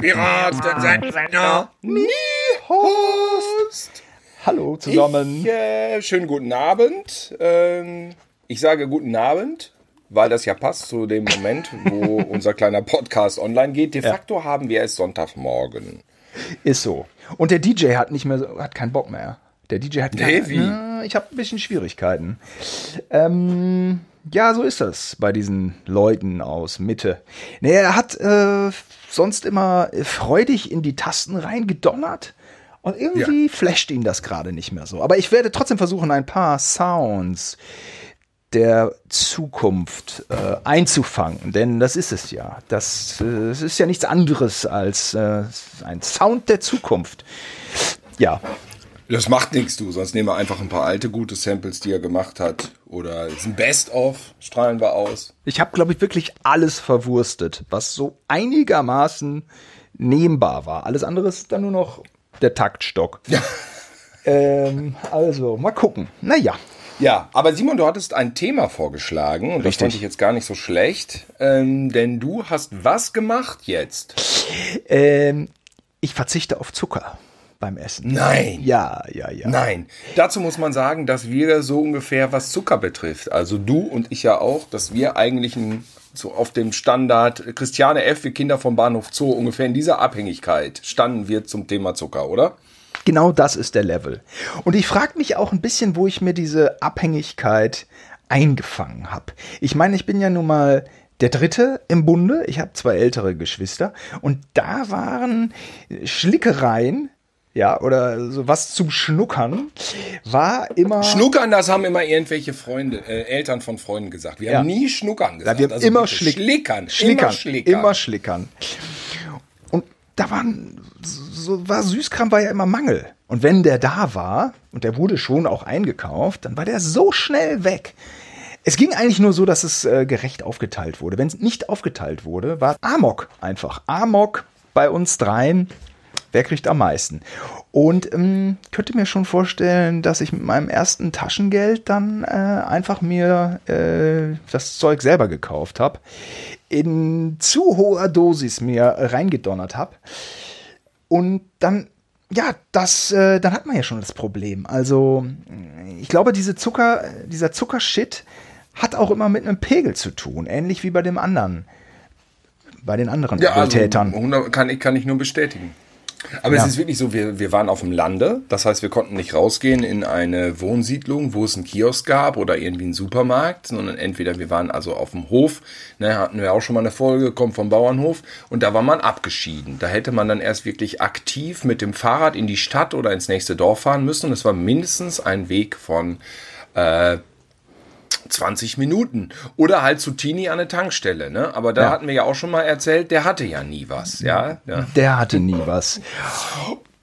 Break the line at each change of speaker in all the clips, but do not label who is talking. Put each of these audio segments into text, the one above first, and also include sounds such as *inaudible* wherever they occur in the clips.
Piratensender Host.
Hallo zusammen.
Ich, äh, schönen guten Abend. Ähm, ich sage guten Abend, weil das ja passt zu dem Moment, wo *laughs* unser kleiner Podcast online geht. De facto haben wir es Sonntagmorgen.
Ist so. Und der DJ hat nicht mehr, hat keinen Bock mehr. Der DJ hat
Nee,
keine-
wie?
Ich habe ein bisschen Schwierigkeiten. Ähm, ja, so ist das bei diesen Leuten aus Mitte. Nee, er hat äh, sonst immer freudig in die Tasten reingedonnert. Und irgendwie flasht ihn das gerade nicht mehr so. Aber ich werde trotzdem versuchen, ein paar Sounds der Zukunft äh, einzufangen, denn das ist es ja. Das, äh, es ist ja nichts anderes als äh, ein Sound der Zukunft. Ja,
Das macht nichts, du. Sonst nehmen wir einfach ein paar alte, gute Samples, die er gemacht hat. Oder ist ein Best-of, strahlen wir aus.
ich habe, glaube ich, wirklich alles verwurstet, was so einigermaßen nehmbar war. Alles andere ist dann nur noch der Taktstock. *laughs* ähm, also, mal gucken. Naja,
Ja, aber Simon, du hattest ein Thema vorgeschlagen und das
Richtig.
fand ich jetzt gar nicht so schlecht, ähm, denn du hast was gemacht jetzt?
ähm, ich verzichte auf Zucker beim Essen.
Nein.
Ja, ja, ja.
Nein. Dazu muss man sagen, dass wir so ungefähr, was Zucker betrifft, also du und ich ja auch, dass wir eigentlich ein, so auf dem Standard Christiane F. wie Kinder vom Bahnhof Zoo ungefähr in dieser Abhängigkeit standen wir zum Thema Zucker, oder?
Genau das ist der Level. Und ich frage mich auch ein bisschen, wo ich mir diese Abhängigkeit eingefangen habe. Ich meine, ich bin ja nun mal der Dritte im Bunde. Ich habe zwei ältere Geschwister. Und da waren Schlickereien, ja, oder so was zum Schnuckern, war immer.
Schnuckern, das haben immer irgendwelche Freunde, äh, Eltern von Freunden gesagt. Wir
Ja.
haben nie Schnuckern gesagt.
Ja, wir haben
Also
immer Schlick
Schlickern.
Schlickern.
Immer Schlickern.
Immer Schlickern. Und da waren, so war Süßkram war ja immer Mangel. Und wenn der da war, und der wurde schon auch eingekauft, dann war der so schnell weg. Es ging eigentlich nur so, dass es äh, gerecht aufgeteilt wurde. Wenn es nicht aufgeteilt wurde, war Amok einfach. Amok bei uns dreien. Wer kriegt am meisten? Und ähm, könnte mir schon vorstellen, dass ich mit meinem ersten Taschengeld dann äh, einfach mir äh, das Zeug selber gekauft habe, in zu hoher Dosis mir reingedonnert habe und dann ja, das, äh, dann hat man ja schon das Problem. Also, ich glaube, diese Zucker, dieser Zuckershit hat auch immer mit einem Pegel zu tun, ähnlich wie bei dem anderen, bei den anderen
Ja, also,
Tätern.
100 kann, ich, kann ich nur bestätigen. Aber
Ja.
es ist wirklich so, wir, wir waren auf dem Lande, das heißt, wir konnten nicht rausgehen in eine Wohnsiedlung, wo es einen Kiosk gab oder irgendwie einen Supermarkt, sondern entweder wir waren also auf dem Hof, ne, hatten wir auch schon mal eine Folge, kommt vom Bauernhof, und da war man abgeschieden. Da hätte man dann erst wirklich aktiv mit dem Fahrrad in die Stadt oder ins nächste Dorf fahren müssen. Und es war mindestens ein Weg von äh, 20 Minuten. Oder halt zu Tini an eine Tankstelle, ne? Aber da
Ja.
hatten wir ja auch schon mal erzählt, der hatte ja nie was, ja. ja.
Der hatte nie was.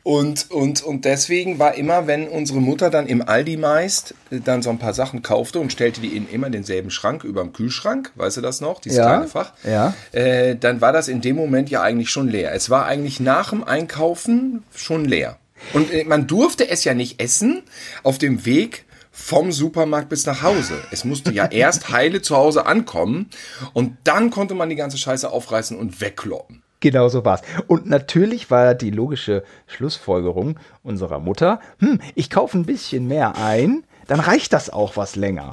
Und, und, und deswegen war immer, wenn unsere Mutter dann im Aldi meist äh, dann so ein paar Sachen kaufte und stellte die in immer denselben Schrank über dem Kühlschrank, weißt du das noch, dieses
Ja,
kleine Fach,
ja.
äh, dann war das in dem Moment ja eigentlich schon leer. Es war eigentlich nach dem Einkaufen schon leer. Und äh, man durfte es ja nicht essen auf dem Weg vom Supermarkt bis nach Hause. Es musste ja *laughs* erst heile zu Hause ankommen und dann konnte man die ganze Scheiße aufreißen und wegkloppen.
Genau so war's. Und natürlich war die logische Schlussfolgerung unserer Mutter, hm, ich kaufe ein bisschen mehr ein, dann reicht das auch was länger.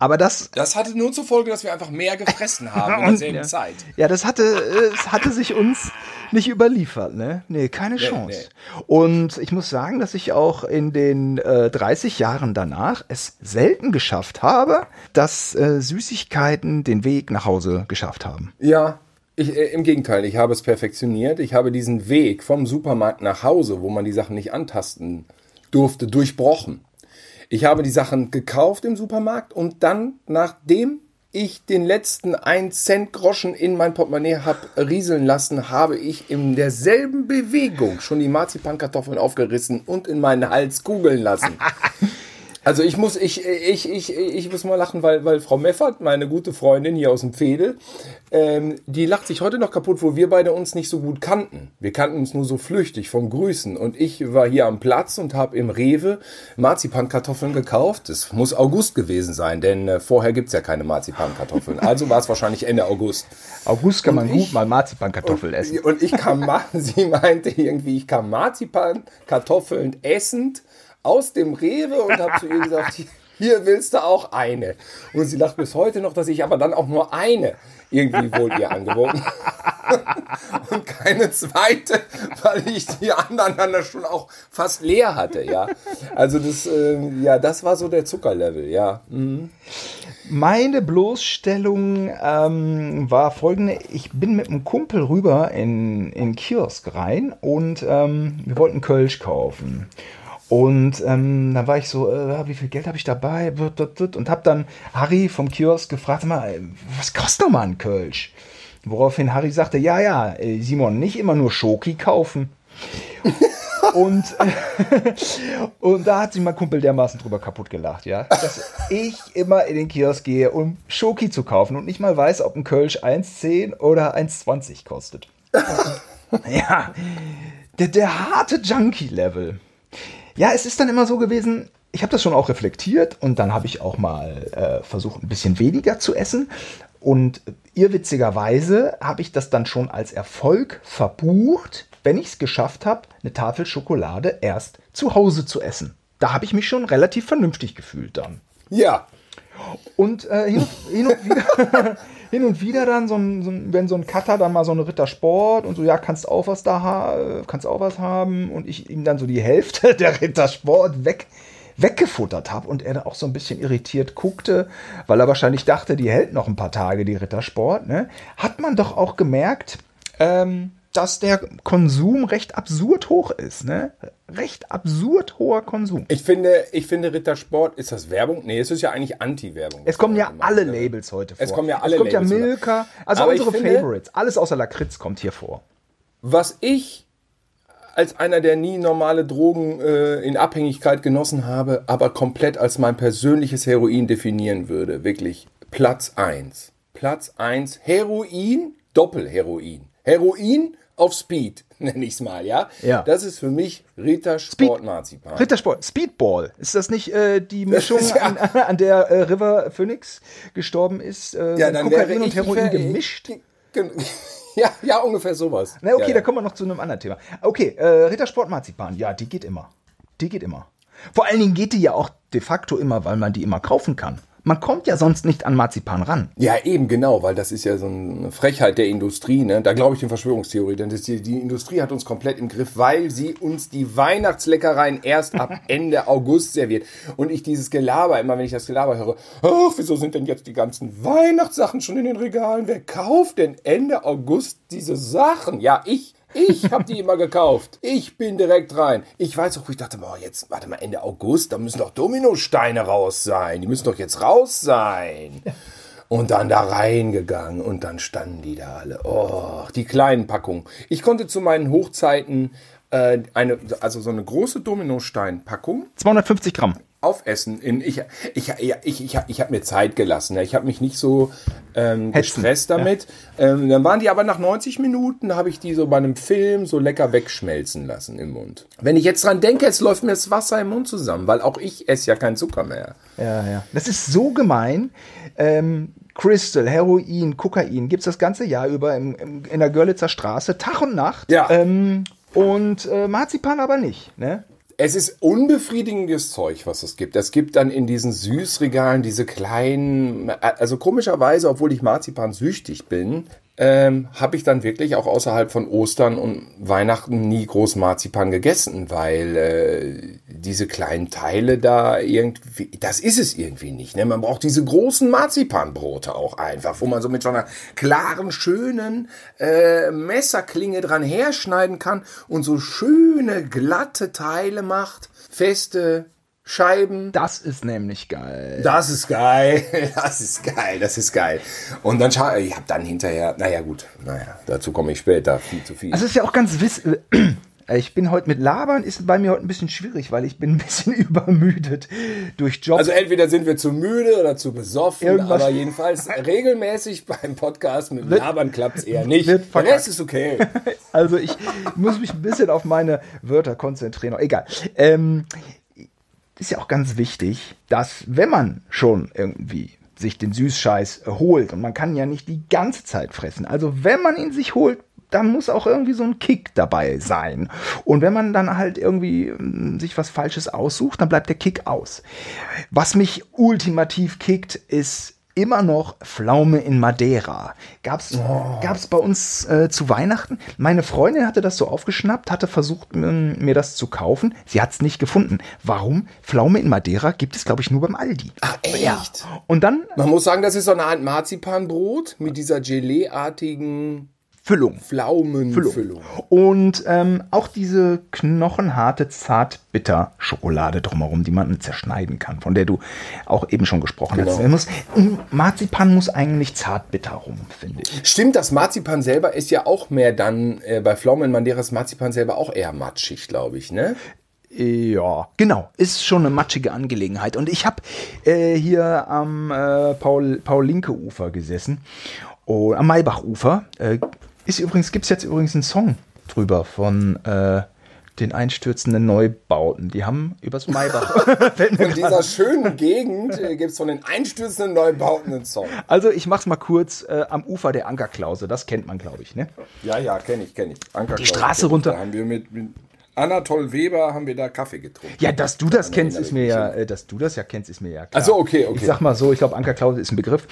Aber das,
Das hatte nur zur Folge, dass wir einfach mehr gefressen *laughs* haben in derselben
ja.
Zeit.
ja, das hatte, äh, es hatte sich uns nicht überliefert, ne? Nee, keine Chance. Und ich muss sagen, dass ich auch in den äh, 30 Jahren danach es selten geschafft habe, dass äh, Süßigkeiten den Weg nach Hause geschafft haben.
Ja, ich, äh, im Gegenteil, ich habe es perfektioniert. Ich habe diesen Weg vom Supermarkt nach Hause, wo man die Sachen nicht antasten durfte, durchbrochen. Ich habe die Sachen gekauft im Supermarkt und dann, nachdem ich den letzten 1 Cent Groschen in mein Portemonnaie habe rieseln lassen, habe ich in derselben Bewegung schon die Marzipankartoffeln aufgerissen und in meinen Hals kugeln lassen. *laughs* Also ich muss, ich, ich, ich, ich muss mal lachen, weil, weil Frau Meffert, meine gute Freundin hier aus dem Fedel, ähm, die lacht sich heute noch kaputt, wo wir beide uns nicht so gut kannten. Wir kannten uns nur so flüchtig vom Grüßen. Und ich war hier am Platz und habe im Rewe Marzipankartoffeln gekauft. Das muss August gewesen sein, denn äh, vorher gibt's ja keine Marzipankartoffeln. Also war es wahrscheinlich Ende August.
August kann
Und
man gut
ich-
mal Marzipankartoffeln essen.
Und ich kam, *laughs* sie meinte irgendwie, ich kam Marzipankartoffeln essend aus dem Rewe und habe zu ihr gesagt, *laughs* hier willst du auch eine. Und sie lacht bis heute noch, dass ich aber dann auch nur eine irgendwie wohl ihr angeboten *laughs* und keine zweite, weil ich die anderen dann schon auch fast leer hatte, ja. Also das, ähm, ja, das war so der Zuckerlevel, ja.
Meine Bloßstellung ähm, war folgende. Ich bin mit einem Kumpel rüber in, in Kiosk rein und ähm, wir wollten Kölsch kaufen. Und ähm, dann war ich so, äh, wie viel Geld habe ich dabei? Und habe dann Harry vom Kiosk gefragt, mal, äh, was kostet doch mal ein Kölsch? Woraufhin Harry sagte, ja, ja, äh, Simon, nicht immer nur Schoki kaufen. *laughs* Und, *laughs* und da hat sich mein Kumpel dermaßen drüber kaputt gelacht, ja. Dass ich immer in den Kiosk gehe, um Schoki zu kaufen und nicht mal weiß, ob ein Kölsch 1,10 oder 1,20 kostet. *laughs* ja, der, der harte Junkie-Level. Ja, es ist dann immer so gewesen, ich habe das schon auch reflektiert und dann habe ich auch mal äh, versucht, ein bisschen weniger zu essen. Und irrwitzigerweise habe ich das dann schon als Erfolg verbucht, wenn ich es geschafft habe, eine Tafel Schokolade erst zu Hause zu essen. Da habe ich mich schon relativ vernünftig gefühlt dann.
Ja,
Und äh, hin, hin, und wieder, *laughs* hin und wieder dann, so ein, so ein, wenn so ein Cutter dann mal so eine Rittersport und so, ja, kannst auch was da kannst auch was haben und ich ihm dann so die Hälfte *laughs* der Rittersport weg, weggefuttert habe und er da auch so ein bisschen irritiert guckte, weil er wahrscheinlich dachte, die hält noch ein paar Tage, die Rittersport, ne? hat man doch auch gemerkt, ähm, dass der Konsum recht absurd hoch ist, ne? Recht absurd hoher Konsum.
ich finde, ich finde Rittersport, ist das Werbung? Nee, es ist ja eigentlich Anti-Werbung.
Es kommen ja alle
wird.
Labels heute vor.
Es kommen ja alle
Es kommt
Labels
ja. Milka, also
Aber
unsere
finde-
Favorites. Alles außer Lakritz kommt hier vor.
Was ich als einer, der nie normale Drogen äh, in Abhängigkeit genossen habe, aber komplett als mein persönliches Heroin definieren würde, wirklich Platz 1. Platz 1, Heroin, Doppelheroin. Heroin auf Speed, *laughs* nenne ich es mal, ja?
Ja.
Das ist für mich Ritter Sport Marzipan.
Rittersport, Speedball. Ist das nicht äh, die Mischung,
ja-
an, *laughs* an der äh, River Phoenix gestorben ist? Äh,
ja, dann
Kokain und Heroin gemischt? *laughs*
Ja, ja, ungefähr sowas.
Na, okay,
ja,
da kommen wir noch zu einem anderen Thema. Okay, äh, Rittersport Marzipan, ja, die geht immer. Die geht immer. Vor allen Dingen geht die ja auch de facto immer, weil man die immer kaufen kann. Man kommt ja sonst nicht an Marzipan ran.
Ja, eben genau, weil das ist ja so eine Frechheit der Industrie. Ne? Da glaube ich den Verschwörungstheorie, denn die, die Industrie hat uns komplett im Griff, weil sie uns die Weihnachtsleckereien erst ab *laughs* Ende August serviert. Und ich dieses Gelaber, immer wenn ich das Gelaber höre, ach, wieso sind denn jetzt die ganzen Weihnachtssachen schon in den Regalen? Wer kauft denn Ende August diese Sachen? Ja, ich. Ich habe die immer gekauft. Ich bin direkt rein. Ich weiß auch, ich dachte, boah, jetzt, warte mal, Ende August, da müssen doch Dominosteine raus sein. Die müssen doch jetzt raus sein. Und dann da reingegangen und dann standen die da alle. Oh, die kleinen Packungen. Ich konnte zu meinen Hochzeiten äh, eine, also so eine große Dominostein-Packung
250 Gramm.
Aufessen. In, ich ich, ich, ich, ich, ich habe mir Zeit gelassen. ja. Ich habe mich nicht so ähm,
Hetzen,
gestresst damit. Ähm, dann waren die aber nach 90 Minuten, habe ich die so bei einem Film so lecker wegschmelzen lassen im Mund. Wenn ich jetzt dran denke, es läuft mir das Wasser im Mund zusammen, weil auch ich esse ja keinen Zucker mehr.
Ja, ja. Das ist so gemein. Ähm, Crystal, Heroin, Kokain gibt es das ganze Jahr über im, im, in der Görlitzer Straße, Tag und Nacht.
Ja.
Ähm, und äh, Marzipan aber nicht. Ne?
Es ist unbefriedigendes Zeug, was es gibt. Es gibt dann in diesen Süßregalen diese kleinen, also komischerweise, obwohl ich Marzipan süchtig bin, ähm, habe ich dann wirklich auch außerhalb von Ostern und Weihnachten nie groß Marzipan gegessen, weil äh, diese kleinen Teile da irgendwie, das ist es irgendwie nicht. Ne? Man braucht diese großen Marzipanbrote auch einfach, wo man so mit so einer klaren, schönen äh, Messerklinge dran herschneiden kann und so schöne, glatte Teile macht, feste Scheiben.
Das ist nämlich geil.
Das ist geil, *laughs* das ist geil, das ist geil. Und dann scha ich habe dann hinterher, naja gut, naja, dazu komme ich später, viel zu viel.
Also es ist ja auch ganz wiss. Ich bin heute mit Labern, ist bei mir heute ein bisschen schwierig, weil ich bin ein bisschen *laughs* übermüdet durch Job.
Also entweder sind wir zu müde oder zu besoffen,
Irgendwas-
aber jedenfalls regelmäßig beim Podcast mit
Wird-
Labern klappt es eher nicht. Der. Rest ist okay. *laughs*
Also ich muss mich ein bisschen auf meine Wörter konzentrieren. Egal. Ähm, ist ja auch ganz wichtig, dass wenn man schon irgendwie sich den Süßscheiß holt und man kann ja nicht die ganze Zeit fressen. Also wenn man ihn sich holt, dann muss auch irgendwie so ein Kick dabei sein. Und wenn man dann halt irgendwie mm, sich was Falsches aussucht, dann bleibt der Kick aus. Was mich ultimativ kickt, ist immer noch Pflaume in Madeira. Gab's, gab's bei uns äh, zu Weihnachten. Meine Freundin hatte das so aufgeschnappt, hatte versucht, mir das zu kaufen. Sie hat's nicht gefunden. Warum? Pflaume in Madeira gibt es, glaube ich, nur beim Aldi.
Ach, echt?
Und dann
Man muss sagen, das ist so eine Art Marzipanbrot mit dieser Gelee-artigen
Füllung.
Pflaumenfüllung.
Und ähm, auch diese knochenharte Zartbitter-Schokolade drumherum, die man zerschneiden kann, von der du auch eben schon gesprochen hast.
Genau.
Er muss, um, Marzipan muss eigentlich zartbitter rum, finde ich.
Stimmt, das Marzipan selber ist ja auch mehr dann, äh, bei Pflaumen Madeira ist Marzipan selber auch eher matschig, glaube ich, ne?
Ja, genau. Ist schon eine matschige Angelegenheit. Und ich habe äh, hier am äh, Paul, Paul-Linke-Ufer gesessen, oh, am Maybach-Ufer. Äh, ist übrigens, gibt's jetzt übrigens einen Song drüber von äh, den einstürzenden Neubauten. Die haben übers Maybach. *laughs*
In dieser schönen Gegend äh, gibt es von den einstürzenden Neubauten einen Song.
Also ich mach's mal kurz äh, am Ufer der Ankerklause, das kennt man, glaube ich, ne?
Ja, ja, kenne ich, kenne ich. Anker
Die Straße runter.
Da haben wir mit, mit Anatol Weber haben wir da Kaffee getrunken.
Ja, dass du das kennst, ist mir ja, äh, dass du das ja kennst, ist mir ja klar.
Ach so, okay, okay.
Ich sag mal so, ich glaube, Ankerklause ist ein Begriff.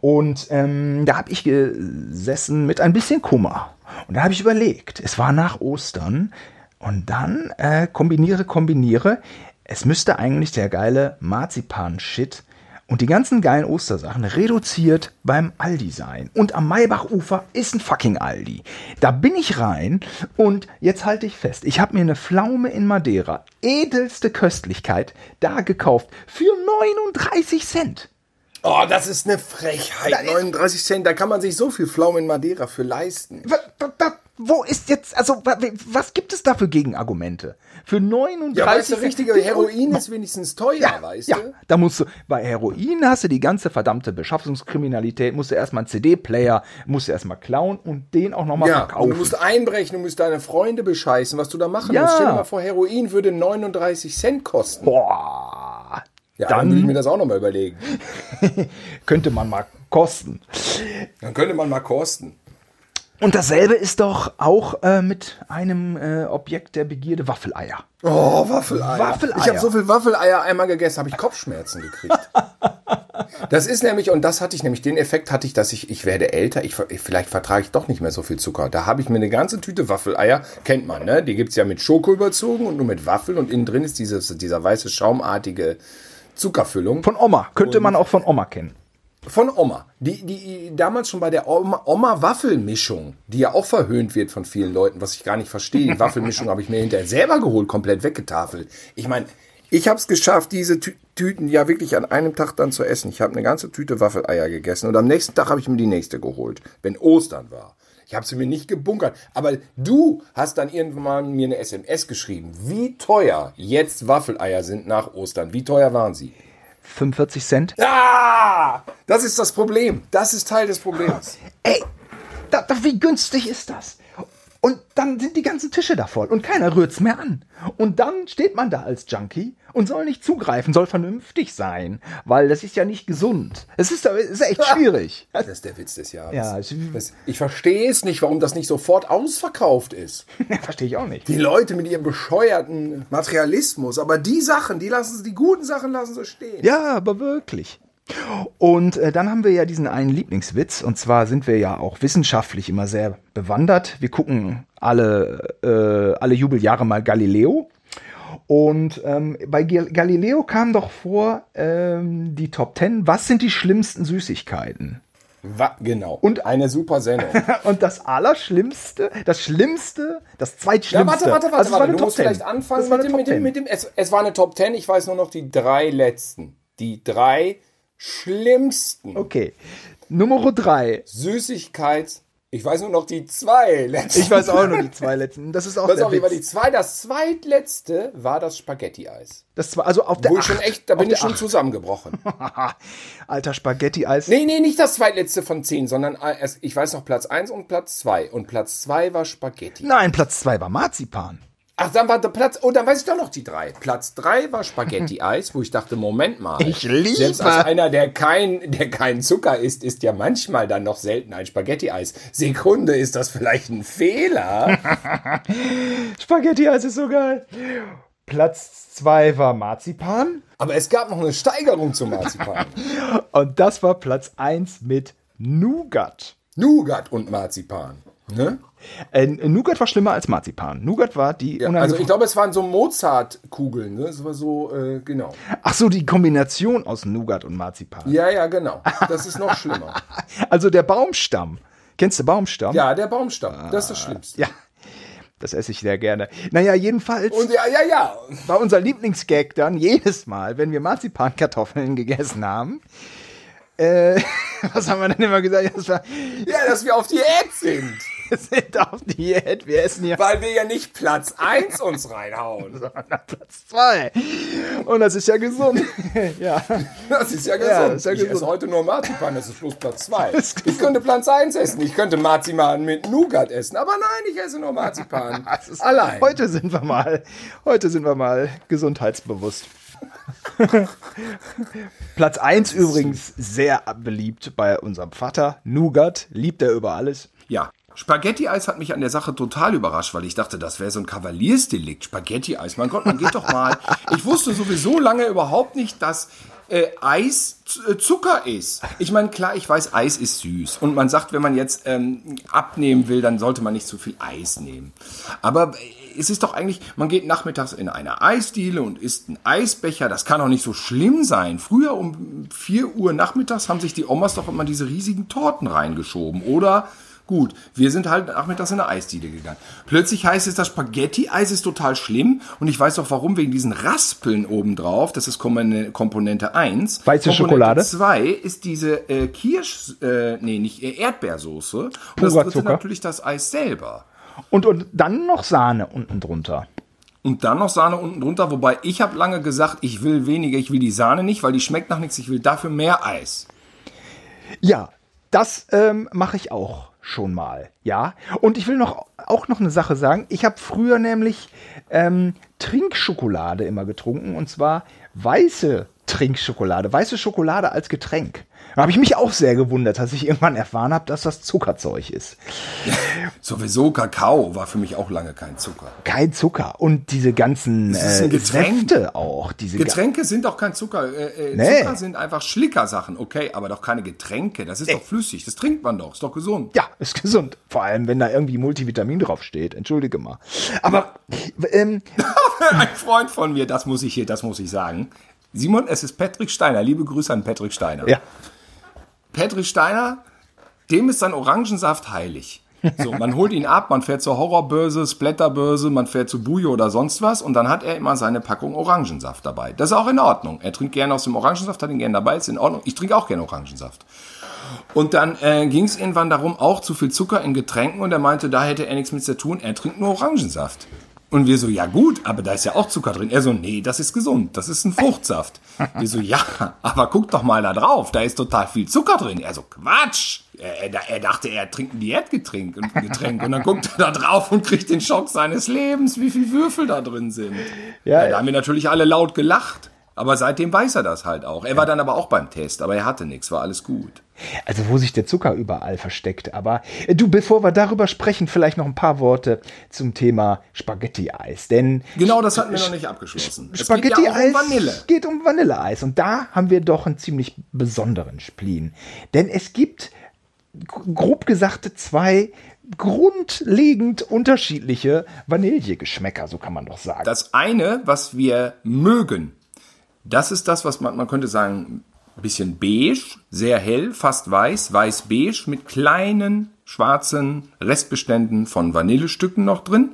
Und ähm, da habe ich gesessen mit ein bisschen Kummer. Und da habe ich überlegt, es war nach Ostern. Und dann äh, kombiniere, kombiniere. Es müsste eigentlich der geile Marzipan-Shit und die ganzen geilen Ostersachen reduziert beim Aldi sein. Und am Maybachufer ist ein fucking Aldi. Da bin ich rein und jetzt halte ich fest. Ich habe mir eine Pflaume in Madeira, edelste Köstlichkeit, da gekauft für 39 Cent.
Oh, das ist eine Frechheit.
Ist-
39 Cent, da kann man sich so viel Pflaumen Madeira für leisten.
Wa- wa- Wo ist jetzt, also wa- was gibt es da für Gegenargumente? Für 39
Ja, weißt du,
Cent-
richtige Heroin ist wenigstens teuer,
Ja,
weißt
ja,
du?
da musst du, bei Heroin hast du die ganze verdammte Beschaffungskriminalität, musst du erstmal einen CD-Player, musst du erstmal klauen und den auch nochmal
Ja,
verkaufen.
du musst einbrechen, du musst deine Freunde bescheißen, was du da machen
Ja.
musst. Stell dir mal vor, Heroin würde 39 Cent kosten.
Boah,
Ja, dann würde ich mir
dann
das auch nochmal überlegen. *laughs*
könnte man mal kosten.
Dann könnte man mal kosten.
Und dasselbe ist doch auch äh, mit einem äh, Objekt der Begierde Waffeleier.
Oh, Waffeleier.
Waffeleier.
Ich habe so viel Waffeleier einmal gegessen, habe ich Kopfschmerzen gekriegt. *laughs* Das ist nämlich, und das hatte ich nämlich, den Effekt hatte ich, dass ich, ich werde älter, ich, vielleicht vertrage ich doch nicht mehr so viel Zucker. Da habe ich mir eine ganze Tüte Waffeleier, kennt man, ne? Die gibt's ja mit Schoko überzogen und nur mit Waffeln und innen drin ist dieses, dieser weiße schaumartige Zuckerfüllung.
Von Oma, könnte man auch von Oma kennen.
Von Oma. Die, die damals schon bei der Oma- Oma-Waffelmischung, die ja auch verhöhnt wird von vielen Leuten, was ich gar nicht verstehe. Die Waffelmischung habe ich mir hinterher selber geholt, komplett weggetafelt. Ich meine, ich habe es geschafft, diese Tü Tüten ja wirklich an einem Tag dann zu essen. Ich habe eine ganze Tüte Waffeleier gegessen und am nächsten Tag habe ich mir die nächste geholt, wenn Ostern war. Ich habe sie mir nicht gebunkert. Aber du hast dann irgendwann mir eine SMS geschrieben, wie teuer jetzt Waffeleier sind nach Ostern. Wie teuer waren sie?
45 Cent.
Ah, das ist das Problem. Das ist Teil des Problems.
Ey, da, da, wie günstig ist das? Und dann sind die ganzen Tische da voll und keiner rührt's mehr an. Und dann steht man da als Junkie und soll nicht zugreifen, soll vernünftig sein, weil das ist ja nicht gesund. Es ist, ist echt *laughs* schwierig.
Das ist der Witz des Jahres.
Ja, ich-
das, ich verstehe es nicht, warum das nicht sofort ausverkauft ist. *laughs*
Verstehe ich auch nicht.
Die Leute mit ihrem bescheuerten Materialismus, aber die Sachen, die lassen sie, die guten Sachen lassen sie stehen.
Ja, aber wirklich. Und äh, dann haben wir ja diesen einen Lieblingswitz. Und zwar sind wir ja auch wissenschaftlich immer sehr bewandert. Wir gucken alle, äh, alle Jubeljahre mal Galileo. Und ähm, bei Gal- Galileo kam doch vor ähm, die Top 10. Was sind die schlimmsten Süßigkeiten?
Wa genau.
Und-
eine super Sendung. *laughs*
Und das Allerschlimmste, das Schlimmste, das
Ja,
Zweitschlimmste.
warte, warte, warte,
Also
warte. Du musst
10.
vielleicht anfangen mit dem, mit dem,
10.
mit dem es, es war eine Top 10, ich weiß nur noch die drei letzten. Die drei schlimmsten
Okay. Nummer 3.
Ich weiß nur noch die zwei letzten.
Ich weiß auch nur die zwei letzten. Das ist auch
Pass
der
auf, die zwei, das zweitletzte war das Spaghetti-Eis.
Das war also auf der
Wo ich schon
Acht.
echt, da bin ich schon
der
zusammengebrochen.
Acht. *laughs* Alter Spaghetti-Eis.
Nee, nee, nicht das zweitletzte von zehn, sondern erst- ich weiß noch Platz eins und Platz zwei. Und Platz zwei war Spaghetti.
Nein, Platz zwei war Marzipan.
Ach, dann war der Platz, oh, dann weiß ich doch noch die drei. Platz drei war Spaghetti-Eis, *laughs* wo ich dachte, Moment mal.
Ich liebe-
Selbst als einer, der kein, der keinen Zucker isst, isst ja manchmal dann noch selten ein Spaghetti-Eis. Sekunde, ist das vielleicht ein Fehler? *laughs*
Spaghetti-Eis ist so geil. Platz zwei war Marzipan.
Aber es gab noch eine Steigerung zum Marzipan. *laughs*
Und das war Platz eins mit Nougat.
Nougat und Marzipan. Ne?
Äh, Nougat war schlimmer als Marzipan. Nougat war die
Ja, also ich glaube, es waren so Mozart-Kugeln. Ne? Es war so, äh, genau.
Ach so, die Kombination aus Nougat und Marzipan.
Ja, ja, genau. Das ist noch schlimmer. *laughs*
Also der Baumstamm. Kennst du Baumstamm?
Ja, der Baumstamm. Das ist das Schlimmste.
Ja. Das esse ich sehr gerne. Naja, jedenfalls
Und ja, ja, ja.
war unser Lieblingsgag dann jedes Mal, wenn wir Marzipankartoffeln gegessen haben. Äh, *laughs* was haben wir denn immer gesagt? Das war,
Ja, dass wir auf Diät sind.
Wir sind auf Diät, wir essen hier
Weil wir ja nicht Platz 1 uns reinhauen. *laughs*
an Platz zwei. Und das ist ja gesund. *laughs* ja.
Das ist ja gesund.
Ja, das ist ja
ich
gesund.
esse heute nur Marzipan, das ist bloß Platz 2. Ich könnte Platz 1 essen. Ich könnte Marzipan mit Nougat essen. Aber nein, ich esse nur Marzipan. *laughs*
Das ist-
Allein.
Heute sind wir mal, heute sind wir mal gesundheitsbewusst. Platz 1 übrigens sehr beliebt bei unserem Vater. Nougat liebt er über alles.
Ja. Spaghetti-Eis hat mich an der Sache total überrascht, weil ich dachte, das wäre so ein Kavaliersdelikt. Spaghetti-Eis, mein Gott, man geht doch mal. Ich wusste sowieso lange überhaupt nicht, dass äh, Eis äh, Zucker ist. Ich meine, klar, ich weiß, Eis ist süß. Und man sagt, wenn man jetzt ähm, abnehmen will, dann sollte man nicht zu viel Eis nehmen. Aber äh, es ist doch eigentlich, man geht nachmittags in eine Eisdiele und isst einen Eisbecher. Das kann doch nicht so schlimm sein. Früher um 4 Uhr nachmittags haben sich die Omas doch immer diese riesigen Torten reingeschoben. Oder Gut, wir sind halt nachmittags in eine Eisdiele gegangen. Plötzlich heißt es, das Spaghetti-Eis ist total schlimm. Und ich weiß doch warum, wegen diesen Raspeln obendrauf. Das ist Komponente- Komponente 1.
Weiße Schokolade?
2 ist diese äh, Kirsch, äh, nee, nicht äh, Erdbeersoße. Und das dritte
Zucker.
natürlich das Eis selber.
Und, und dann noch Sahne unten drunter.
Und dann noch Sahne unten drunter, wobei ich habe lange gesagt, ich will weniger, ich will die Sahne nicht, weil die schmeckt nach nichts, ich will dafür mehr Eis.
Ja, das ähm, mache ich auch schon mal. Ja. Und ich will noch auch noch eine Sache sagen. Ich habe früher nämlich ähm, Trinkschokolade immer getrunken und zwar weiße Trinkschokolade, weiße Schokolade als Getränk. Da habe ich mich auch sehr gewundert, dass ich irgendwann erfahren habe, dass das Zuckerzeug ist. *laughs*
Sowieso Kakao war für mich auch lange kein Zucker.
Kein Zucker. Und diese ganzen äh. Säfte auch. Diese
Getränke sind doch kein Zucker. Äh, äh,
Nee.
Zucker sind einfach Schlickersachen, okay, aber doch keine Getränke. Das ist doch flüssig, das trinkt man doch, ist doch gesund.
Ja, ist gesund. Vor allem, wenn da irgendwie Multivitamin draufsteht. Entschuldige mal. Aber ähm, *laughs*
Ein Freund von mir, das muss ich hier, das muss ich sagen. Simon, es ist Patrick Steiner. Liebe Grüße an Patrick Steiner.
ja,
Patrick Steiner, dem ist sein Orangensaft heilig. So, man *laughs* holt ihn ab, man fährt zur Horrorbörse, Splatterbörse, man fährt zu Bujo oder sonst was und dann hat er immer seine Packung Orangensaft dabei. Das ist auch in Ordnung. Er trinkt gerne aus dem Orangensaft, hat ihn gerne dabei, ist in Ordnung. Ich trinke auch gerne Orangensaft. Und dann äh, ging es irgendwann darum, auch zu viel Zucker in Getränken und er meinte, da hätte er nichts mit zu tun, er trinkt nur Orangensaft. Und wir so, ja gut, aber da ist ja auch Zucker drin. Er so, nee, das ist gesund, das ist ein Fruchtsaft. *laughs* Wir so, ja, aber guck doch mal da drauf, da ist total viel Zucker drin. Er so, Quatsch. Er, er, er dachte, er trinkt ein Diätgetränk und, Getränk. und dann guckt er da drauf und kriegt den Schock seines Lebens, wie viel Würfel da drin sind.
Ja,
Ja, da haben wir natürlich alle laut gelacht. Aber seitdem weiß er das halt auch. Er war dann aber auch beim Test, aber er hatte nichts, war alles gut.
also wo sich der Zucker überall versteckt. Aber äh, du, bevor wir darüber sprechen, vielleicht noch ein paar Worte zum Thema Spaghetti-Eis. Denn
Genau, das hatten wir noch nicht abgeschlossen. Es geht ja
Spaghetti-Eis
um Vanille.
geht um Vanilleeis. Und da haben wir doch einen ziemlich besonderen Spleen. Denn es gibt, grob gesagt, zwei grundlegend unterschiedliche Vanillegeschmäcker, so kann man doch sagen.
Das eine, was wir mögen, das ist das, was man, man könnte sagen, ein bisschen beige, sehr hell, fast weiß, weiß-beige mit kleinen schwarzen Restbeständen von Vanillestücken noch drin.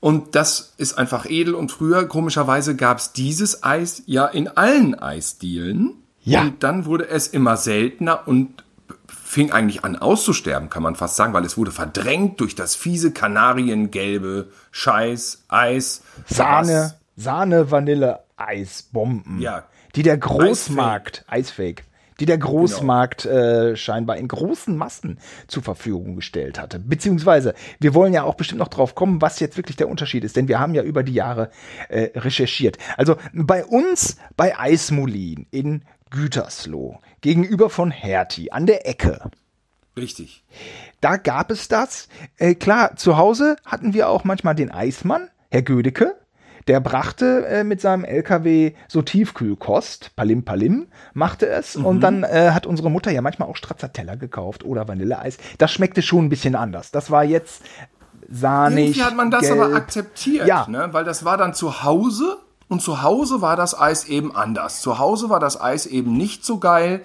Und das ist einfach edel. Und früher, komischerweise, gab es dieses Eis ja in allen Eisdielen.
Ja.
Und dann wurde es immer seltener und fing eigentlich an auszusterben, kann man fast sagen, weil es wurde verdrängt durch das fiese kanariengelbe Scheiß, Eis,
Sahne, Sahne, Vanille, Eisbomben.
Ja.
Die der Großmarkt, Eisfake, die der Großmarkt
Genau.
äh, scheinbar in großen Massen zur Verfügung gestellt hatte. Beziehungsweise, wir wollen ja auch bestimmt noch drauf kommen, was jetzt wirklich der Unterschied ist, denn wir haben ja über die Jahre äh, recherchiert. Also bei uns, bei Eismolin in Gütersloh, gegenüber von Hertie, an der Ecke,
Richtig.
da gab es das. Äh, klar, zu Hause hatten wir auch manchmal den Eismann, Herr Gödecke. Der brachte äh, mit seinem LKW so Tiefkühlkost, Palim Palim, machte es.
Mhm.
Und dann äh, hat unsere Mutter ja manchmal auch Stracciatella gekauft oder Vanilleeis. Das schmeckte schon ein bisschen anders. Das war jetzt sahnig.
Irgendwie hat man das
gelb.
aber akzeptiert,
Ja.
ne? weil das war dann zu Hause und zu Hause war das Eis eben anders. Zu Hause war das Eis eben nicht so geil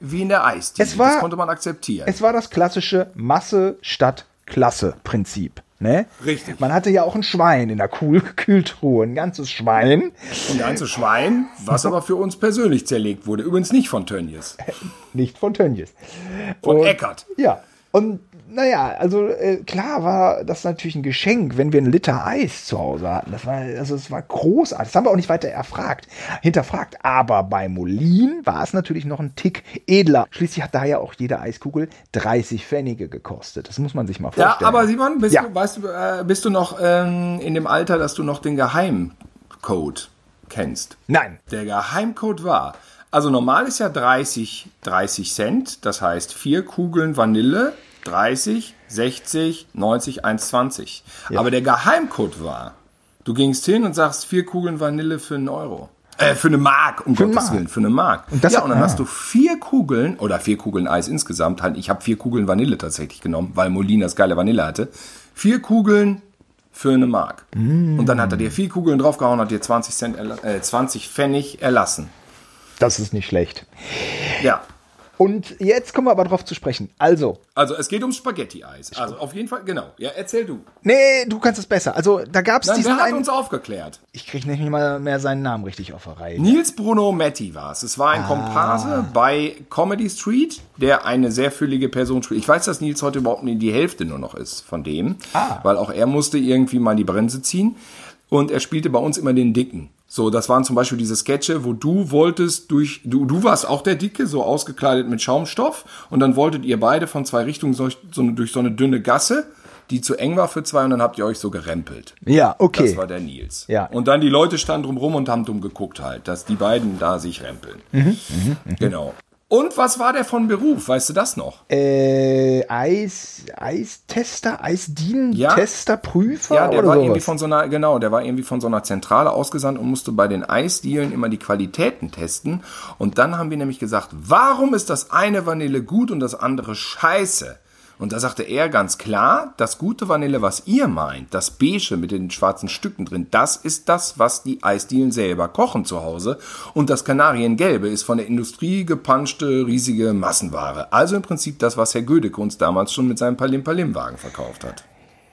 wie in der Eisdiele.
Es war-
das konnte man akzeptieren.
Es war das klassische Masse statt Klasse-Prinzip. Ne?
Richtig.
Man hatte ja auch ein Schwein in der Kühl *laughs* Kühltruhe, ein ganzes Schwein.
Ein ganzes Schwein, was aber für uns persönlich zerlegt wurde. Übrigens nicht von Tönnies, *laughs*
Nicht von Tönnies.
von
Und-
Eckert.
Ja. Und naja, also äh, klar war das natürlich ein Geschenk, wenn wir einen Liter Eis zu Hause hatten. Das war, also es war großartig. Das haben wir auch nicht weiter erfragt, hinterfragt. Aber bei Molin war es natürlich noch ein Tick edler. Schließlich hat da ja auch jede Eiskugel 30 Pfennige gekostet. Das muss man sich mal
Ja,
vorstellen.
aber Simon, bist,
Ja.
du, weißt äh, bist du noch ähm, in dem Alter, dass du noch den Geheimcode kennst?
Nein.
Der Geheimcode war, also normal ist ja 30, 30 Cent, das heißt vier Kugeln Vanille, 30, 60, 90, 1,20. Aber der Geheimcode war, du gingst hin und sagst vier Kugeln Vanille für einen Euro. Äh, für eine Mark, um
eine
Gottes
Mark.
Willen, für eine Mark.
Und das
ja, und dann
ah.
hast du vier Kugeln, oder vier Kugeln Eis insgesamt, halt, ich habe vier Kugeln Vanille tatsächlich genommen, weil Molin das geile Vanille hatte. Vier Kugeln für eine Mark.
Mm.
Und dann hat er dir vier Kugeln draufgehauen, hat dir 20, Cent äh, 20 Pfennig erlassen.
Das ist nicht schlecht.
Ja.
Und jetzt kommen wir aber drauf zu sprechen. Also,
Also es geht ums Spaghetti-Eis. Also auf jeden Fall, genau. Ja, erzähl du.
nee, du kannst es besser. Also, da gab es diesen
wer hat
einen.
uns aufgeklärt?
Ich kriege nicht mal mehr seinen Namen richtig auf der Reihe.
Nils Bruno Metti war es. Es war
Ah.
ein Komparse bei Comedy Street, der eine sehr füllige Person spielt. Ich weiß, dass Nils heute überhaupt nicht die Hälfte nur noch ist von dem,
Ah.
weil auch er musste irgendwie mal die Bremse ziehen. Und er spielte bei uns immer den Dicken. So, das waren zum Beispiel diese Sketche, wo du wolltest durch, du, du warst auch der Dicke, so ausgekleidet mit Schaumstoff. Und dann wolltet ihr beide von zwei Richtungen so, so, durch so eine dünne Gasse, die zu eng war für zwei, und dann habt ihr euch so gerempelt.
Ja, okay.
Das war der Nils.
Ja.
Und dann die Leute standen drumrum und haben dumm geguckt halt, dass die beiden da sich rempeln.
Mhm,
Genau. Und was war der von Beruf? Weißt du das noch?
Äh, Eis, Eistester, Eisdienentester, Prüfer
Ja, der war
sowas?
irgendwie von so einer, genau, der war irgendwie von so einer Zentrale ausgesandt und musste bei den Eisdielen immer die Qualitäten testen. Und dann haben wir nämlich gesagt, warum ist das eine Vanille gut und das andere scheiße? Und da sagte er ganz klar, das gute Vanille, was ihr meint, das beige mit den schwarzen Stücken drin, das ist das, was die Eisdielen selber kochen zu Hause. Und das Kanariengelbe ist von der Industrie gepanschte, riesige Massenware. Also im Prinzip das, was Herr Gödecke uns damals schon mit seinem Palim-Palim-Wagen verkauft hat.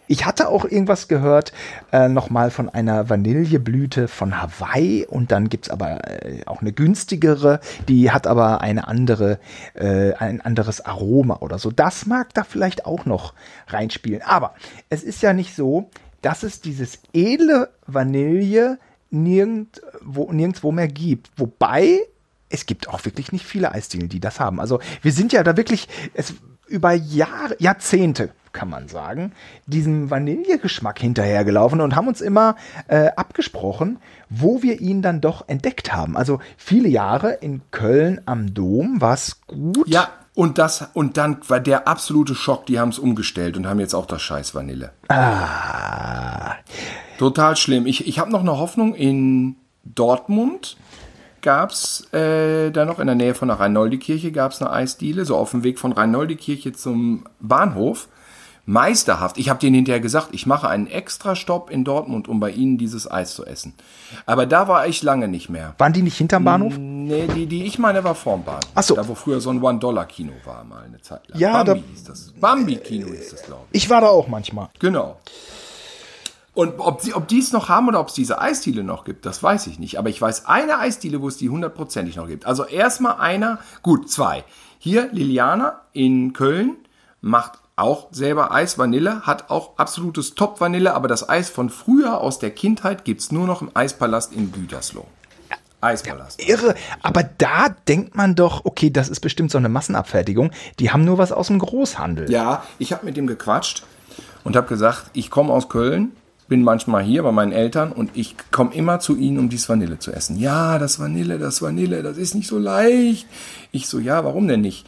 Ich hatte auch irgendwas gehört, äh, nochmal von einer Vanilleblüte von Hawaii und dann gibt's aber äh, auch eine günstigere, die hat aber eine andere, äh, ein anderes Aroma oder so. Das mag da vielleicht auch noch reinspielen. Aber es ist ja nicht so, dass es dieses edle Vanille nirgendwo, nirgendwo mehr gibt. Wobei es gibt auch wirklich nicht viele Eisdielen, die das haben. Also wir sind ja da wirklich es, über Jahre, Jahrzehnte, kann man sagen, diesem Vanillegeschmack hinterhergelaufen und haben uns immer äh, abgesprochen, wo wir ihn dann doch entdeckt haben. Also viele Jahre in Köln am Dom war es gut.
Ja, und das und dann war der absolute Schock, die haben es umgestellt und haben jetzt auch das scheiß Vanille.
Ah,
Total schlimm. Ich, ich habe noch eine Hoffnung in Dortmund gab's äh, da noch in der Nähe von der Rheinoldi-Kirche gab's eine Eisdiele, so auf dem Weg von Rheinoldi-Kirche zum Bahnhof. Meisterhaft. Ich habe denen hinterher gesagt, ich mache einen extra Stopp in Dortmund, um bei ihnen dieses Eis zu essen. Aber da war ich lange nicht mehr.
waren die nicht hinterm Bahnhof?
Nee, die, die ich meine, war vorm Bahnhof.
Ach so.
Da, wo früher so ein One-Dollar-Kino war, mal eine Zeit lang.
Ja,
Bambi
da-
hieß das. Bambi-Kino hieß das, glaube ich.
Ich war da auch manchmal.
Genau. Und ob, sie, ob die es noch haben oder ob es diese Eisdiele noch gibt, das weiß ich nicht. Aber ich weiß eine Eisdiele, wo es die hundertprozentig noch gibt. Also erstmal einer, gut, zwei. Hier Liliana in Köln macht auch selber Eis Vanille, hat auch absolutes Top Vanille, aber das Eis von früher aus der Kindheit gibt's nur noch im Eispalast in Gütersloh. Eispalast.
Irre, aber da denkt man doch, okay, das ist bestimmt so eine Massenabfertigung. Die haben nur was aus dem Großhandel.
Ja, ich habe mit dem gequatscht und habe gesagt, ich komme aus Köln, bin manchmal hier bei meinen Eltern und ich komme immer zu ihnen, um dieses Vanille zu essen. Ja, das Vanille, das Vanille, das ist nicht so leicht. Ich so, ja, warum denn nicht?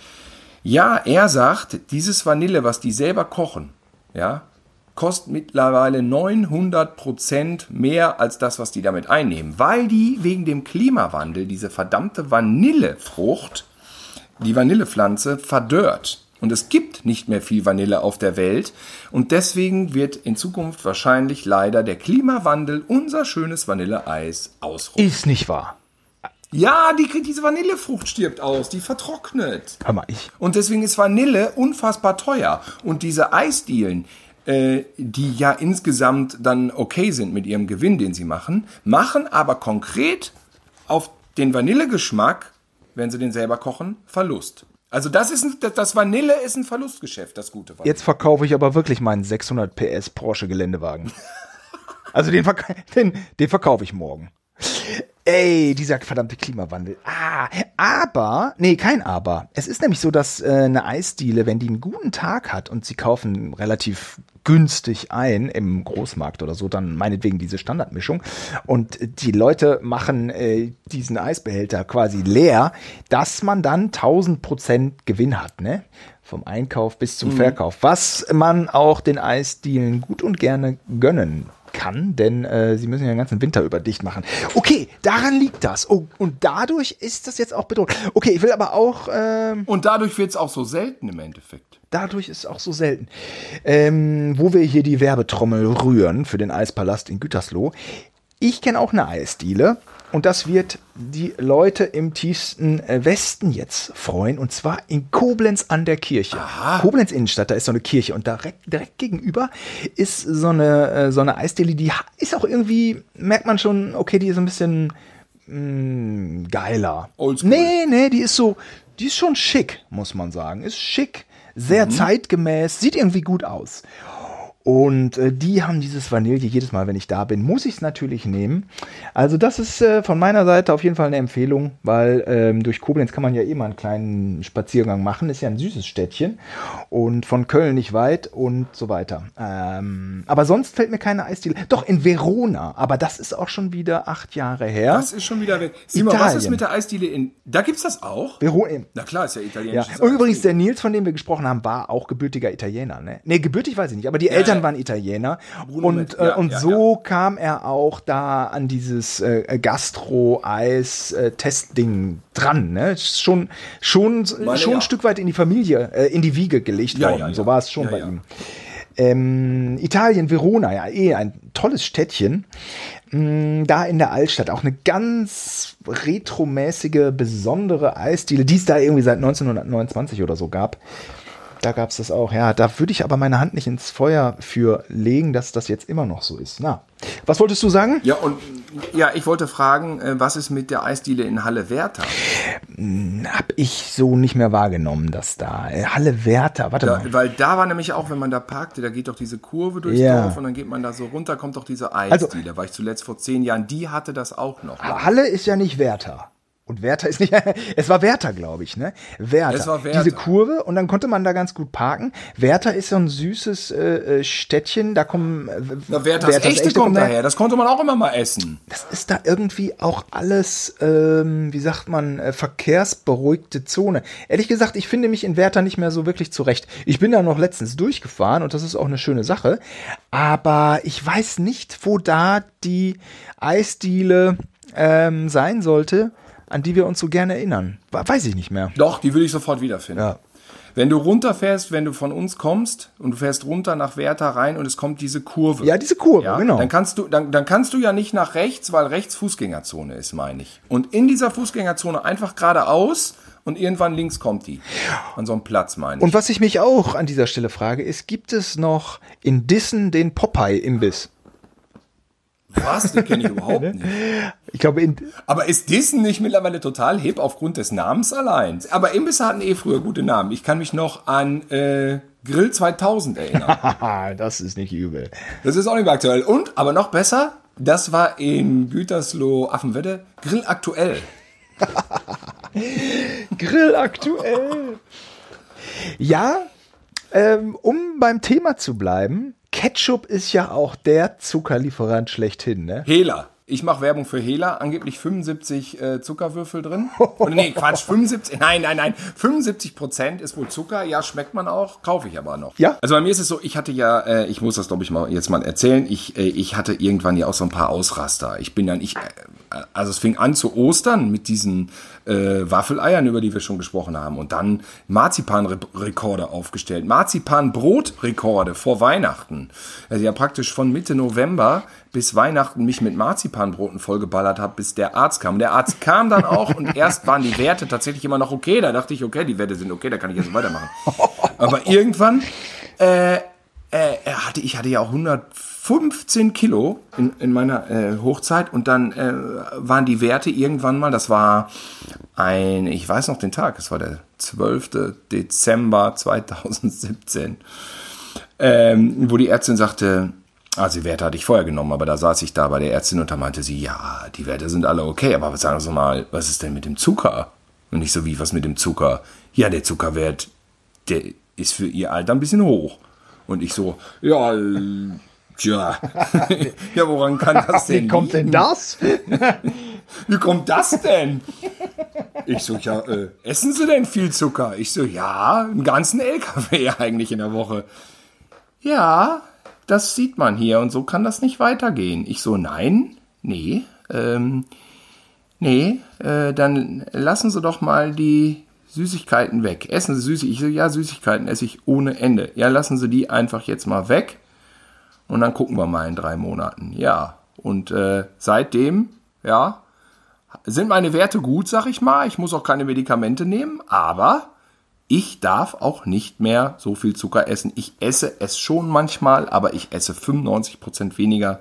Ja, er sagt, dieses Vanille, was die selber kochen, ja, kostet mittlerweile 900 Prozent mehr als das, was die damit einnehmen, weil die wegen dem Klimawandel diese verdammte Vanillefrucht, die Vanillepflanze verdörrt. Und es gibt nicht mehr viel Vanille auf der Welt. Und deswegen wird in Zukunft wahrscheinlich leider der Klimawandel unser schönes Vanilleeis ausrufen.
Ist nicht wahr.
Ja, die, diese Vanillefrucht stirbt aus, die vertrocknet.
Hör mal, ich.
Und deswegen ist Vanille unfassbar teuer. Und diese Eisdielen, äh, die ja insgesamt dann okay sind mit ihrem Gewinn, den sie machen, machen aber konkret auf den Vanillegeschmack, wenn sie den selber kochen, Verlust. Also das ist ein, das Vanille ist ein Verlustgeschäft, das gute
Vanille. Jetzt verkaufe ich aber wirklich meinen 600 PS Porsche Geländewagen. *laughs* also den, den, den verkaufe ich morgen. Ey, dieser verdammte Klimawandel. Ah, aber, nee, kein Aber. Es ist nämlich so, dass äh, eine Eisdiele, wenn die einen guten Tag hat und sie kaufen relativ günstig ein im Großmarkt oder so, dann meinetwegen diese Standardmischung und die Leute machen äh, diesen Eisbehälter quasi leer, dass man dann 1000 Prozent Gewinn hat, ne? Vom Einkauf bis zum mhm. Verkauf, was man auch den Eisdielen gut und gerne gönnen kann, denn äh, sie müssen ja den ganzen Winter über dicht machen. Okay, daran liegt das. Oh, und dadurch ist das jetzt auch bedroht. Okay, ich will aber auch. Ähm,
und dadurch wird es auch so selten im Endeffekt.
Dadurch ist es auch so selten. Ähm, wo wir hier die Werbetrommel rühren für den Eispalast in Gütersloh. Ich kenne auch eine Eisdiele und das wird die Leute im tiefsten äh, Westen jetzt freuen. Und zwar in Koblenz an der Kirche. Aha. Koblenz Innenstadt, da ist so eine Kirche. Und direkt, direkt gegenüber ist so eine, äh, so eine Eisdiele, die ist auch irgendwie, merkt man schon, okay, die ist ein bisschen mh, mm, geiler. Oldschool. Nee, nee, die ist so, die ist schon schick, muss man sagen. Ist schick, sehr mhm. zeitgemäß, sieht irgendwie gut aus. Und äh, die haben dieses Vanille jedes Mal, wenn ich da bin, muss ich es natürlich nehmen. Also das ist äh, von meiner Seite auf jeden Fall eine Empfehlung, weil ähm, durch Koblenz kann man ja immer einen kleinen Spaziergang machen. Ist ja ein süßes Städtchen und von Köln nicht weit und so weiter. Ähm, aber sonst fällt mir keine Eisdiele. Doch in Verona, aber das ist auch schon wieder acht Jahre her.
Das ist schon wieder weg. Simon, was ist mit der Eisdiele in? Da gibt's das auch?
Verona.
Na klar, ist ja italienisch.
Ja. Und übrigens der Nils, von dem wir gesprochen haben, war auch gebürtiger Italiener. Ne, nee, gebürtig weiß ich nicht, aber die Eltern Eltern waren Italiener. Bruno und, äh, und so kam er auch da an dieses äh, Gastro-Eis-Testding äh, dran. Ne? Schon, schon, Meine, schon ein Stück weit in die Familie, äh, in die Wiege gelegt worden. So war es schon bei ihm. Ähm, Italien, Verona, ja, eh ein tolles Städtchen. Mm, da in der Altstadt auch eine ganz retromäßige, besondere Eisdiele, die es da irgendwie seit 1929 oder so gab. Da gab es das auch. Ja, da würde ich aber meine Hand nicht ins Feuer für legen, dass das jetzt immer noch so ist. Na, was wolltest du sagen?
Ja, und ja, ich wollte fragen, äh, was ist mit der Eisdiele in Halle Werther?
Hm, hab ich so nicht mehr wahrgenommen, dass da äh, Halle Werther, warte
da,
mal.
Weil da war nämlich auch, wenn man da parkte, da geht doch diese Kurve durchs ja. Dorf und dann geht man da so runter, kommt doch diese Eisdiele. Also, da war ich zuletzt vor zehn Jahren, die hatte das auch noch.
Halle ist ja nicht Werther. Und Werther ist nicht, *laughs* es war Werther, glaube ich, ne? Werther. Es war Werther. Diese Kurve und dann konnte man da ganz gut parken. Werther ist so ein süßes äh, äh Städtchen, da kommen. Äh,
Na, Werthers, Werthers echte, echte kommt daher, das konnte man auch immer mal essen.
Das ist da irgendwie auch alles, ähm, wie sagt man, äh, verkehrsberuhigte Zone. Ehrlich gesagt, ich finde mich in Werther nicht mehr so wirklich zurecht. Ich bin da noch letztens durchgefahren und das ist auch eine schöne Sache. Aber ich weiß nicht, wo da die Eisdiele ähm, sein sollte an die wir uns so gerne erinnern. Weiß ich nicht mehr.
Doch, die würde ich sofort wiederfinden. Ja. Wenn du runterfährst, wenn du von uns kommst und du fährst runter nach Werther rein und es kommt diese Kurve.
Ja, diese Kurve, ja, genau.
Dann kannst du, dann, dann kannst du ja nicht nach rechts, weil rechts Fußgängerzone ist, meine ich. Und in dieser Fußgängerzone einfach geradeaus und irgendwann links kommt die. An so einem Platz, meine ich.
Und was ich mich auch an dieser Stelle frage, ist, gibt es noch in Dissen den Popeye-Imbiss?
Was? Den kenne ich überhaupt *laughs* nicht.
Ich glaube, in,
Aber ist Dissen nicht mittlerweile total hip aufgrund des Namens allein? Aber Imbisse hatten eh früher gute Namen. Ich kann mich noch an äh, Grill 2000 erinnern. *laughs*
das ist nicht übel.
Das ist auch nicht mehr aktuell. Und, aber noch besser, das war in Gütersloh Affenwette Grill aktuell. *laughs*
Grill aktuell. Ja, ähm, um beim Thema zu bleiben, Ketchup ist ja auch der Zuckerlieferant schlechthin, ne?
Hela. Ich mache Werbung für Hela, angeblich 75 äh, Zuckerwürfel drin. *laughs* Oder nee, Quatsch, 75, nein, nein, nein, 75 Prozent ist wohl Zucker. Ja, schmeckt man auch, kaufe ich aber noch.
Ja.
Also bei mir ist es so, ich hatte ja, äh, ich muss das glaube ich mal jetzt mal erzählen, ich, äh, ich hatte irgendwann ja auch so ein paar Ausraster. Ich bin dann, ich, äh, also es fing an zu Ostern mit diesen äh, Waffeleiern, über die wir schon gesprochen haben. Und dann Marzipanrekorde aufgestellt. Marzipanbrotrekorde vor Weihnachten. Also ja praktisch von Mitte November bis Weihnachten mich mit Marzipanbroten vollgeballert habe, bis der Arzt kam. Der Arzt kam dann auch und *laughs* erst waren die Werte tatsächlich immer noch okay. Da dachte ich, okay, die Werte sind okay, da kann ich jetzt weitermachen. Aber irgendwann äh, äh, hatte, ich hatte ja auch 115 Kilo in, in meiner äh, Hochzeit und dann äh, waren die Werte irgendwann mal, das war ein, ich weiß noch den Tag, es war der 12. Dezember 2017, ähm, wo die Ärztin sagte, also die Werte hatte ich vorher genommen, aber da saß ich da bei der Ärztin und da meinte sie, ja, die Werte sind alle okay, aber sagen Sie mal, was ist denn mit dem Zucker? Und nicht so wie, was mit dem Zucker? Ja, der Zuckerwert, der ist für Ihr Alter ein bisschen hoch. Und ich so, ja, äh, tja, *laughs* ja, woran kann das denn
Wie kommt denn das? *laughs*
Wie kommt das denn? Ich so, ja, äh, essen Sie denn viel Zucker? Ich so, ja, einen ganzen LKW *laughs* eigentlich in der Woche. Ja, das sieht man hier und so kann das nicht weitergehen. Ich so, nein, nee, ähm, nee, äh, dann lassen Sie doch mal die Süßigkeiten weg. Essen Sie Süßigkeiten. Ich so, ja, Süßigkeiten esse ich ohne Ende. Ja, lassen Sie die einfach jetzt mal weg und dann gucken wir mal in drei Monaten. Ja, und äh, seitdem, ja, sind meine Werte gut, sag ich mal. Ich muss auch keine Medikamente nehmen, aber ich darf auch nicht mehr so viel Zucker essen. Ich esse es schon manchmal, aber ich esse 95% weniger,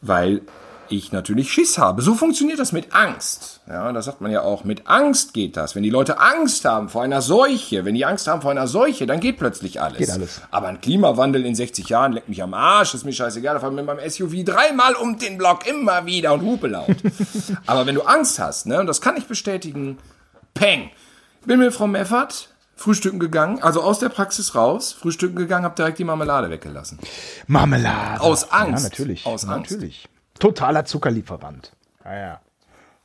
weil ich natürlich Schiss habe. So funktioniert das mit Angst. Ja, das sagt man ja auch. Mit Angst geht das. Wenn die Leute Angst haben vor einer Seuche, wenn die Angst haben vor einer Seuche, dann geht plötzlich alles.
Geht alles.
Aber ein Klimawandel in 60 Jahren leckt mich am Arsch, ist mir scheißegal. Da fahren wir mit meinem SUV dreimal um den Block, immer wieder und hupe laut. *laughs* Aber wenn du Angst hast, ne, und das kann ich bestätigen, peng. Bin mit Frau Meffert frühstücken gegangen, also aus der Praxis raus, frühstücken gegangen, hab direkt die Marmelade weggelassen.
Marmelade.
Aus Angst.
Ja, natürlich.
Aus Angst.
Natürlich. Totaler Zuckerlieferant. Ja, ja.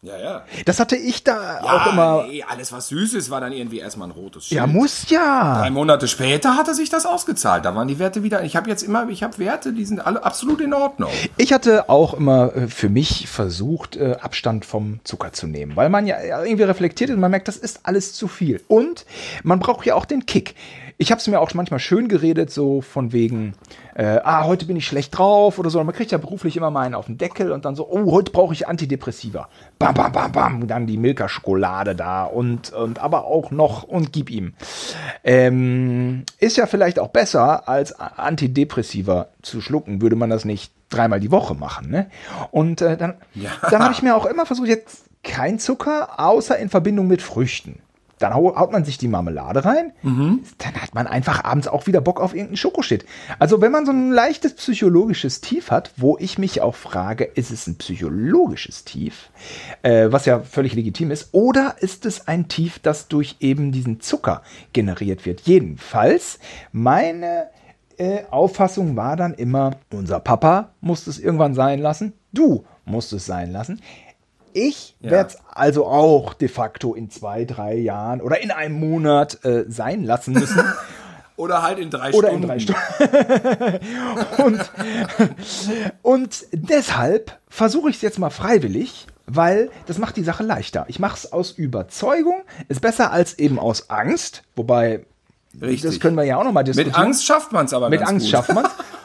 Ja, ja.
Das hatte ich da
Ja,
auch immer.
nee, alles was Süßes war dann irgendwie erstmal ein rotes Schild.
Ja, muss ja.
Drei Monate später hatte sich das ausgezahlt. Da waren die Werte wieder. Ich habe jetzt immer, ich habe Werte, die sind alle absolut in Ordnung.
Ich hatte auch immer äh, für mich versucht, äh, Abstand vom Zucker zu nehmen, weil man ja irgendwie reflektiert und man merkt, das ist alles zu viel. Und man braucht ja auch den Kick. Ich habe es mir auch manchmal schön geredet, so von wegen, äh, ah, heute bin ich schlecht drauf oder so. Und man kriegt ja beruflich immer mal einen auf den Deckel und dann so, oh, heute brauche ich Antidepressiva. Bam, bam, bam, bam. Dann die Milka-Schokolade da und, und aber auch noch und gib ihm. Ähm, ist ja vielleicht auch besser, als Antidepressiva zu schlucken, würde man das nicht dreimal die Woche machen. Ne? Und äh, dann,
Ja.
dann habe ich mir auch immer versucht, jetzt kein Zucker, außer in Verbindung mit Früchten. Dann hau- haut man sich die Marmelade rein, dann hat man einfach abends auch wieder Bock auf irgendeinen Schokoshit. Also wenn man so ein leichtes psychologisches Tief hat, wo ich mich auch frage, ist es ein psychologisches Tief, äh, was ja völlig legitim ist, oder ist es ein Tief, das durch eben diesen Zucker generiert wird? Jedenfalls, meine äh, Auffassung war dann immer, unser Papa musste es irgendwann sein lassen, du musst es sein lassen. Ich
Ja.
werde es also auch de facto in zwei, drei Jahren oder in einem Monat äh, sein lassen müssen. *laughs*
Oder halt in drei
Oder in
Stunden.
drei Stunden. *laughs* und, und deshalb versuche ich es jetzt mal freiwillig, weil das macht die Sache leichter. Ich mache es aus Überzeugung, ist besser als eben aus Angst, wobei
Richtig.
das können wir ja auch nochmal diskutieren.
Mit Angst schafft man es aber
Mit Angst
gut.
schafft man *laughs*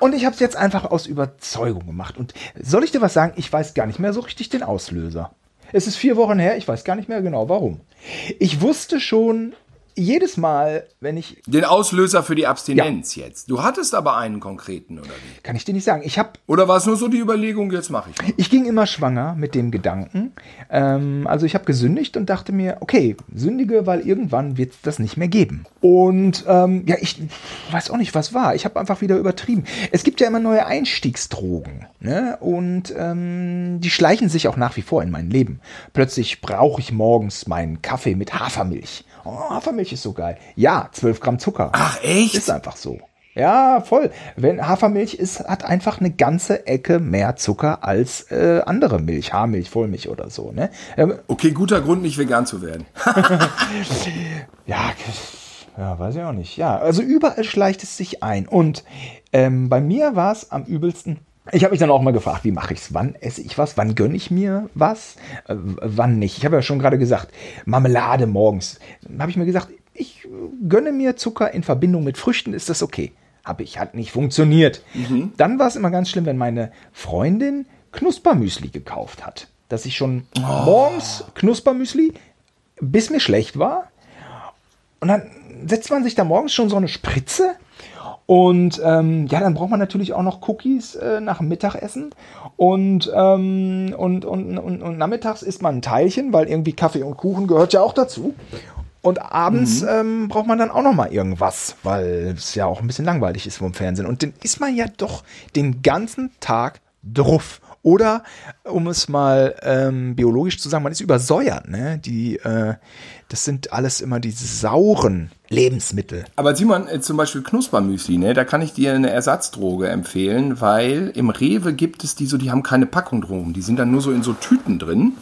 Und ich habe es jetzt einfach aus Überzeugung gemacht. Und soll ich dir was sagen? Ich weiß gar nicht mehr so richtig den Auslöser. Es ist vier Wochen her, ich weiß gar nicht mehr genau warum. Ich wusste schon jedes Mal, wenn ich.
Den Auslöser für die Abstinenz ja. jetzt. Du hattest aber einen konkreten, oder wie?
Kann ich dir nicht sagen. Ich habe.
Oder war es nur so die Überlegung, jetzt mache ich. Mal.
Ich ging immer schwanger mit dem Gedanken. Ähm, also ich habe gesündigt und dachte mir, okay, sündige, weil irgendwann wird es das nicht mehr geben. Und ähm, ja, ich weiß auch nicht, was war. Ich habe einfach wieder übertrieben. Es gibt ja immer neue Einstiegsdrogen. Ne? Und ähm, die schleichen sich auch nach wie vor in mein Leben. Plötzlich brauche ich morgens meinen Kaffee mit Hafermilch. Oh, Hafermilch ist so geil. Ja, 12 Gramm Zucker.
Ach, echt?
Ist einfach so. Ja, voll. Wenn Hafermilch ist, hat einfach eine ganze Ecke mehr Zucker als äh, andere Milch, Haarmilch, Vollmilch oder so. Ne?
Ähm, okay, guter Grund, nicht vegan zu werden. *laughs*
ja, ja, weiß ich auch nicht. Ja, also überall schleicht es sich ein. Und ähm, bei mir war es am übelsten ich habe mich dann auch mal gefragt, wie mache ich es? Wann esse ich was? Wann gönne ich mir was? Äh, wann nicht? Ich habe ja schon gerade gesagt, Marmelade morgens. Dann habe ich mir gesagt, ich gönne mir Zucker in Verbindung mit Früchten, ist das okay? Habe ich, hat nicht funktioniert. Mhm. Dann war es immer ganz schlimm, wenn meine Freundin Knuspermüsli gekauft hat. Dass ich schon oh. morgens Knuspermüsli, bis mir schlecht war. Und dann setzt man sich da morgens schon so eine Spritze und ähm, ja, dann braucht man natürlich auch noch Cookies äh, nach dem Mittagessen. Und, ähm, und, und, und, und nachmittags isst man ein Teilchen, weil irgendwie Kaffee und Kuchen gehört ja auch dazu. Und abends mhm. ähm, braucht man dann auch noch mal irgendwas, weil es ja auch ein bisschen langweilig ist vom Fernsehen. Und dann ist man ja doch den ganzen Tag druff. Oder, um es mal ähm, biologisch zu sagen, man ist übersäuert. Ne? Die, äh, das sind alles immer diese sauren Lebensmittel.
Aber Simon, äh, zum Beispiel Knuspermüsli, ne? da kann ich dir eine Ersatzdroge empfehlen, weil im Rewe gibt es die so, die haben keine Packung drum. Die sind dann nur so in so Tüten drin.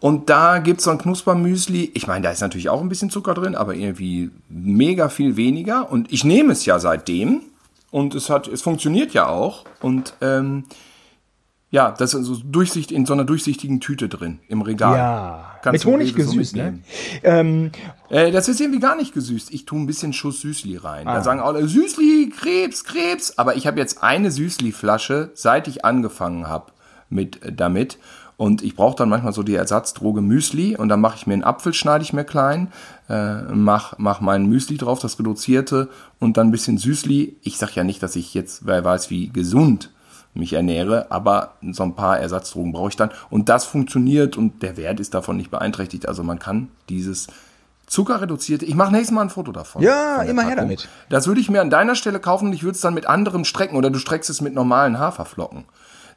Und da gibt es so ein Knuspermüsli. Ich meine, da ist natürlich auch ein bisschen Zucker drin, aber irgendwie mega viel weniger. Und ich nehme es ja seitdem. Und es hat, es funktioniert ja auch. Und ähm, ja, das ist so Durchsicht in so einer durchsichtigen Tüte drin im Regal.
Ja, Kannst mit Honig gesüßt, ne? Ähm,
äh, das ist irgendwie gar nicht gesüßt. Ich tue ein bisschen Schuss Süßli rein. Ah. Da sagen alle Süßli, Krebs, Krebs. Aber ich habe jetzt eine Süßli-Flasche, seit ich angefangen habe mit äh, damit. Und ich brauche dann manchmal so die Ersatzdroge Müsli und dann mache ich mir einen Apfel, schneide ich mir klein, äh, mach, mach mein Müsli drauf, das reduzierte und dann ein bisschen Süßli. Ich sag ja nicht, dass ich jetzt, wer weiß wie gesund mich ernähre, aber so ein paar Ersatzdrogen brauche ich dann. Und das funktioniert und der Wert ist davon nicht beeinträchtigt. Also man kann dieses zuckerreduzierte, ich mache nächstes Mal ein Foto davon.
Ja, immer her damit.
Das würde ich mir an deiner Stelle kaufen und ich würde es dann mit anderem strecken oder du streckst es mit normalen Haferflocken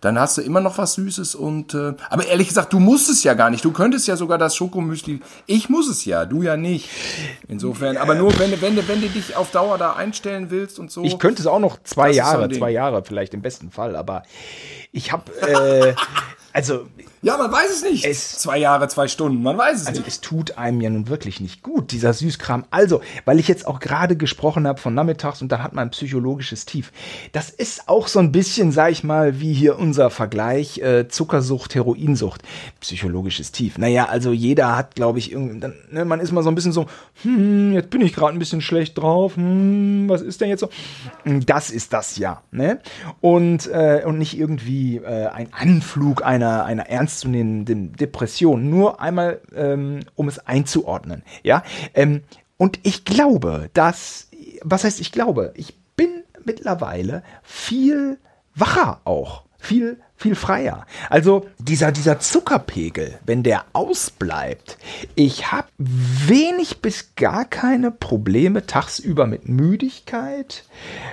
dann hast du immer noch was Süßes und äh, aber ehrlich gesagt, du musst es ja gar nicht. Du könntest ja sogar das Schokomüsli. Ich muss es ja, du ja nicht. Insofern, aber nur wenn du wenn du wenn du dich auf Dauer da einstellen willst und so.
Ich könnte es auch noch zwei Jahre, zwei Jahre vielleicht im besten Fall, aber ich habe äh, *laughs* also.
Ja, man weiß es nicht. Es, zwei Jahre, zwei Stunden, man weiß es
also
nicht.
Es tut einem ja nun wirklich nicht gut, dieser Süßkram. Also, weil ich jetzt auch gerade gesprochen habe von nachmittags und dann hat man ein psychologisches Tief. Das ist auch so ein bisschen, sag ich mal, wie hier unser Vergleich äh, Zuckersucht, Heroinsucht. Psychologisches Tief. Naja, also jeder hat, glaube ich, irgendwie, ne, man ist mal so ein bisschen so, hm, jetzt bin ich gerade ein bisschen schlecht drauf, hm, was ist denn jetzt so? Das ist das ja, ne? Und, äh, und nicht irgendwie äh, ein Anflug einer einer, einer ernstzunehmenden Depression. Nur einmal, ähm, um es einzuordnen. Ja, ähm, und ich glaube, dass, was heißt ich glaube, ich bin mittlerweile viel wacher auch, viel viel freier. Also dieser, dieser Zuckerpegel, wenn der ausbleibt, ich habe wenig bis gar keine Probleme tagsüber mit Müdigkeit,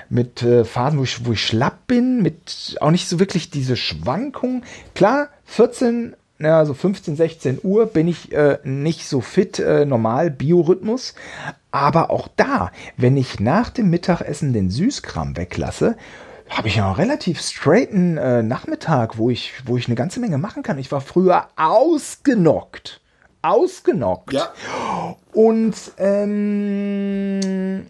mit äh, Phasen, wo ich, wo ich schlapp bin, mit auch nicht so wirklich diese Schwankungen. Klar, 14 ja, so 15, 16 Uhr bin ich äh, nicht so fit, äh, normal, Biorhythmus. Aber auch da, wenn ich nach dem Mittagessen den Süßkram weglasse, habe ich ja einen relativ straighten äh, Nachmittag, wo ich, wo ich eine ganze Menge machen kann. Ich war früher ausgenockt. Ausgenockt.
Ja.
Und ähm,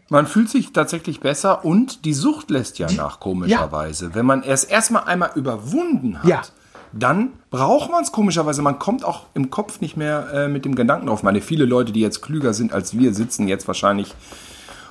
man fühlt sich tatsächlich besser und die Sucht lässt ja nach, komischerweise. Ja. Wenn man es erstmal einmal überwunden hat. Ja dann braucht man es komischerweise. Man kommt auch im Kopf nicht mehr äh, mit dem Gedanken drauf. Ich meine, viele Leute, die jetzt klüger sind als wir, sitzen jetzt wahrscheinlich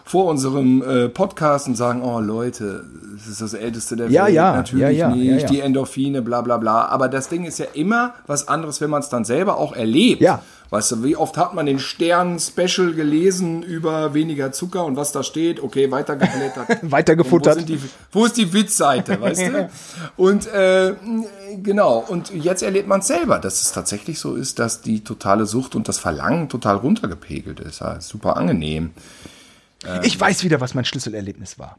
vor unserem äh, Podcast und sagen, oh Leute, das ist das Älteste der
ja,
Welt.
Ja,
Natürlich
ja,
nicht, die Endorphine, bla bla bla. Aber das Ding ist ja immer was anderes, wenn man es dann selber auch erlebt.
Ja.
Weißt du, wie oft hat man den Stern-Special gelesen über weniger Zucker und was da steht? Okay, weitergeblättert. *laughs*
Weitergefuttert.
Wo, sind die, wo ist die Witzseite, weißt du? *laughs* Und äh, genau, und jetzt erlebt man es selber, dass es tatsächlich so ist, dass die totale Sucht und das Verlangen total runtergepegelt ist. Ja, super angenehm.
Ich weiß wieder, was mein Schlüsselerlebnis war.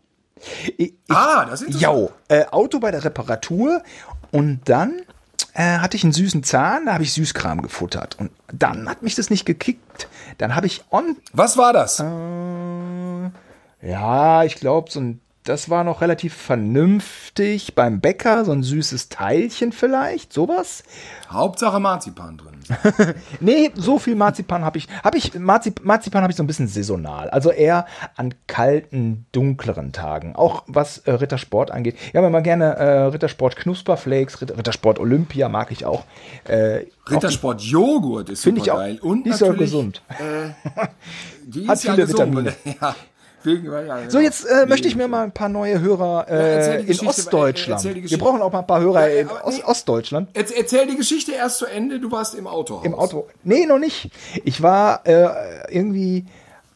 Ich,
Ah, das ist
Jo, äh, Auto bei der Reparatur und dann äh, hatte ich einen süßen Zahn, da habe ich Süßkram gefuttert und dann hat mich das nicht gekickt. Dann habe ich on,
Was war das?
ja, ich glaube, so ein, das war noch relativ vernünftig beim Bäcker, so ein süßes Teilchen vielleicht, sowas.
Hauptsache Marzipan drin. *laughs*
Nee, so viel Marzipan habe ich, habe ich, Marzip, Marzipan habe ich so ein bisschen saisonal, also eher an kalten, dunkleren Tagen. Auch was äh, Rittersport angeht. Ich habe immer gerne äh, Rittersport Knusperflakes, Ritter, Rittersport Olympia mag ich auch. Äh,
Rittersport Joghurt ist
Finde ich
super
auch.
geil. Und
die ist ja gesund.
Die
Hat
ist ja
viele
gesund.
Vitamine. *laughs*
Ja, wegen, ja,
So, jetzt äh, möchte ich mir mal ein paar neue Hörer äh,
die
in Ostdeutschland. Wir brauchen auch mal ein paar Hörer
Ja,
in
aber
Ost
nee.
Ostdeutschland.
Jetzt erzähl die Geschichte erst zu Ende. Du warst im Autohaus.
Im Auto. Nee, noch nicht. Ich war äh, irgendwie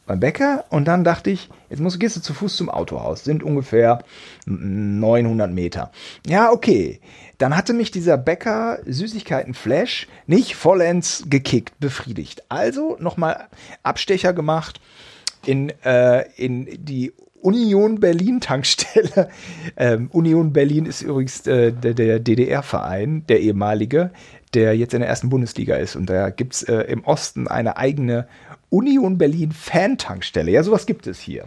beim Bäcker und dann dachte ich, jetzt musst, gehst du zu Fuß zum Autohaus. Sind ungefähr 900 Meter. Ja, okay. Dann hatte mich dieser Bäcker Süßigkeiten-Flash nicht vollends gekickt, befriedigt. Also nochmal Abstecher gemacht in, äh, in die Union Berlin Tankstelle. *laughs* Ähm, Union Berlin ist übrigens äh, der, der DDR-Verein, der ehemalige, der jetzt in der ersten Bundesliga ist. Und da gibt's äh, im Osten eine eigene Union Berlin Fan-Tankstelle. Ja, sowas gibt es hier.